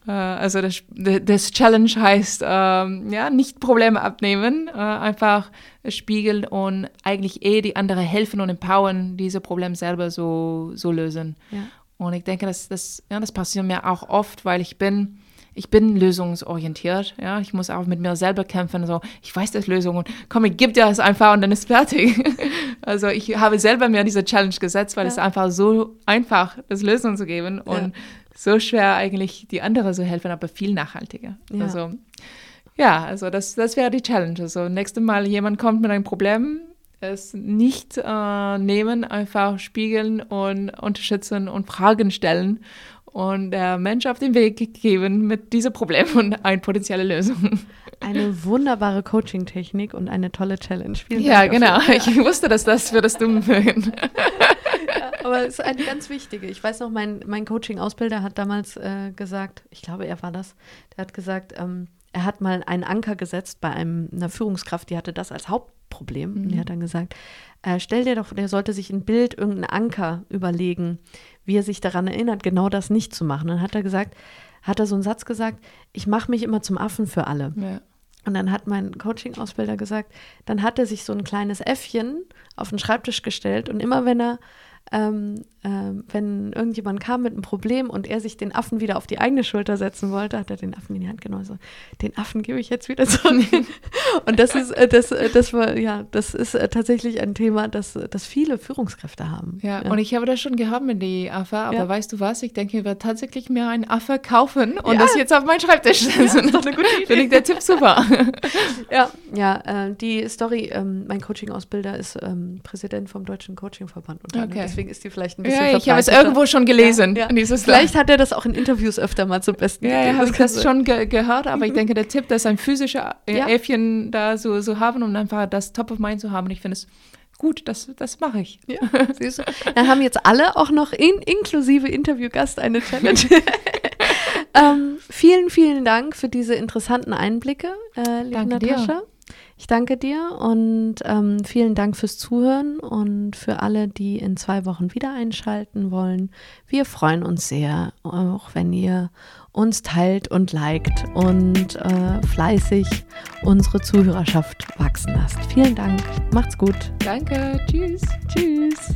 Speaker 2: Äh, also das, das Challenge heißt, ähm, ja, nicht Probleme abnehmen, äh, einfach spiegeln und eigentlich eh die andere helfen und empowern, diese Probleme selber so, so lösen.
Speaker 1: Ja.
Speaker 2: Und ich denke, das, das, ja, das passiert mir auch oft, weil ich bin, ich bin lösungsorientiert. Ja, ich muss auch mit mir selber kämpfen. So, ich weiß das Lösung und komm, ich gebe dir das einfach und dann ist fertig. also ich habe selber mir diese Challenge gesetzt, weil
Speaker 1: Ja.
Speaker 2: es einfach so einfach das Lösung zu geben und
Speaker 1: Ja.
Speaker 2: so schwer eigentlich die andere zu helfen, aber viel nachhaltiger.
Speaker 1: Ja.
Speaker 2: Also ja, also das, das wäre die Challenge. Also nächstes Mal jemand kommt mit einem Problem, es nicht äh, nehmen, einfach spiegeln und unterstützen und Fragen stellen und der Mensch auf den Weg geben mit diesem Problem und eine potenzielle Lösung.
Speaker 1: Eine wunderbare Coaching-Technik und eine tolle Challenge. Vielen
Speaker 2: Ja,
Speaker 1: Dank
Speaker 2: genau. Ich wusste, dass das würdest du mögen.
Speaker 1: Aber es ist eine ganz wichtige. Ich weiß noch, mein, mein Coaching-Ausbilder hat damals äh, gesagt, ich glaube, er war das, der hat gesagt, ähm, er hat mal einen Anker gesetzt bei einem, einer Führungskraft, die hatte das als Hauptproblem. Und die hat dann gesagt, äh, stell dir doch, der sollte sich ein Bild, irgendeinen Anker überlegen, wie er sich daran erinnert, genau das nicht zu machen. Dann hat er gesagt, hat er so einen Satz gesagt, ich mache mich immer zum Affen für alle.
Speaker 2: Ja.
Speaker 1: Und dann hat mein Coaching-Ausbilder gesagt, dann hat er sich so ein kleines Äffchen auf den Schreibtisch gestellt und immer wenn er, ähm, ähm, wenn irgendjemand kam mit einem Problem und er sich den Affen wieder auf die eigene Schulter setzen wollte, hat er den Affen in die Hand genommen. So, den Affen gebe ich jetzt wieder zurück. und das ist, äh, das, äh, das war, ja, das ist äh, tatsächlich ein Thema, das, das viele Führungskräfte haben.
Speaker 2: Ja, und ich habe das schon gehabt mit die Affe, aber
Speaker 1: Ja.
Speaker 2: weißt du was? Ich denke, ich werde tatsächlich mir einen Affe kaufen und
Speaker 1: Ja.
Speaker 2: das jetzt auf meinen Schreibtisch setzen.
Speaker 1: ist doch eine gute Idee.
Speaker 2: Finde ich der Tipp super.
Speaker 1: Ja, ja, äh, die Story, ähm, mein Coaching-Ausbilder ist ähm, Präsident vom Deutschen Coaching-Verband.
Speaker 2: Okay.
Speaker 1: Deswegen ist die vielleicht ein bisschen
Speaker 2: Ja, ich habe es irgendwo schon gelesen.
Speaker 1: Ja, ja.
Speaker 2: Dieses
Speaker 1: Vielleicht hat er das auch in Interviews öfter mal zum Besten
Speaker 2: Ja, ja, habe ich das
Speaker 1: sein.
Speaker 2: schon ge gehört, aber ich denke, der Tipp, das ein physischer. Äffchen da so, so haben, um einfach das Top of Mind zu haben. Ich finde es gut, das, das mache ich.
Speaker 1: Ja, siehst du. Dann haben jetzt alle auch noch in, inklusive Interviewgast eine Challenge. ähm, vielen, vielen Dank für diese interessanten Einblicke, äh, liebe
Speaker 2: Danke dir.
Speaker 1: Ich danke dir und ähm, vielen Dank fürs Zuhören und für alle, die in zwei Wochen wieder einschalten wollen. Wir freuen uns sehr, auch wenn ihr uns teilt und liked und äh, fleißig unsere Zuhörerschaft wachsen lasst. Vielen Dank. Macht's gut.
Speaker 2: Danke. Tschüss.
Speaker 1: Tschüss.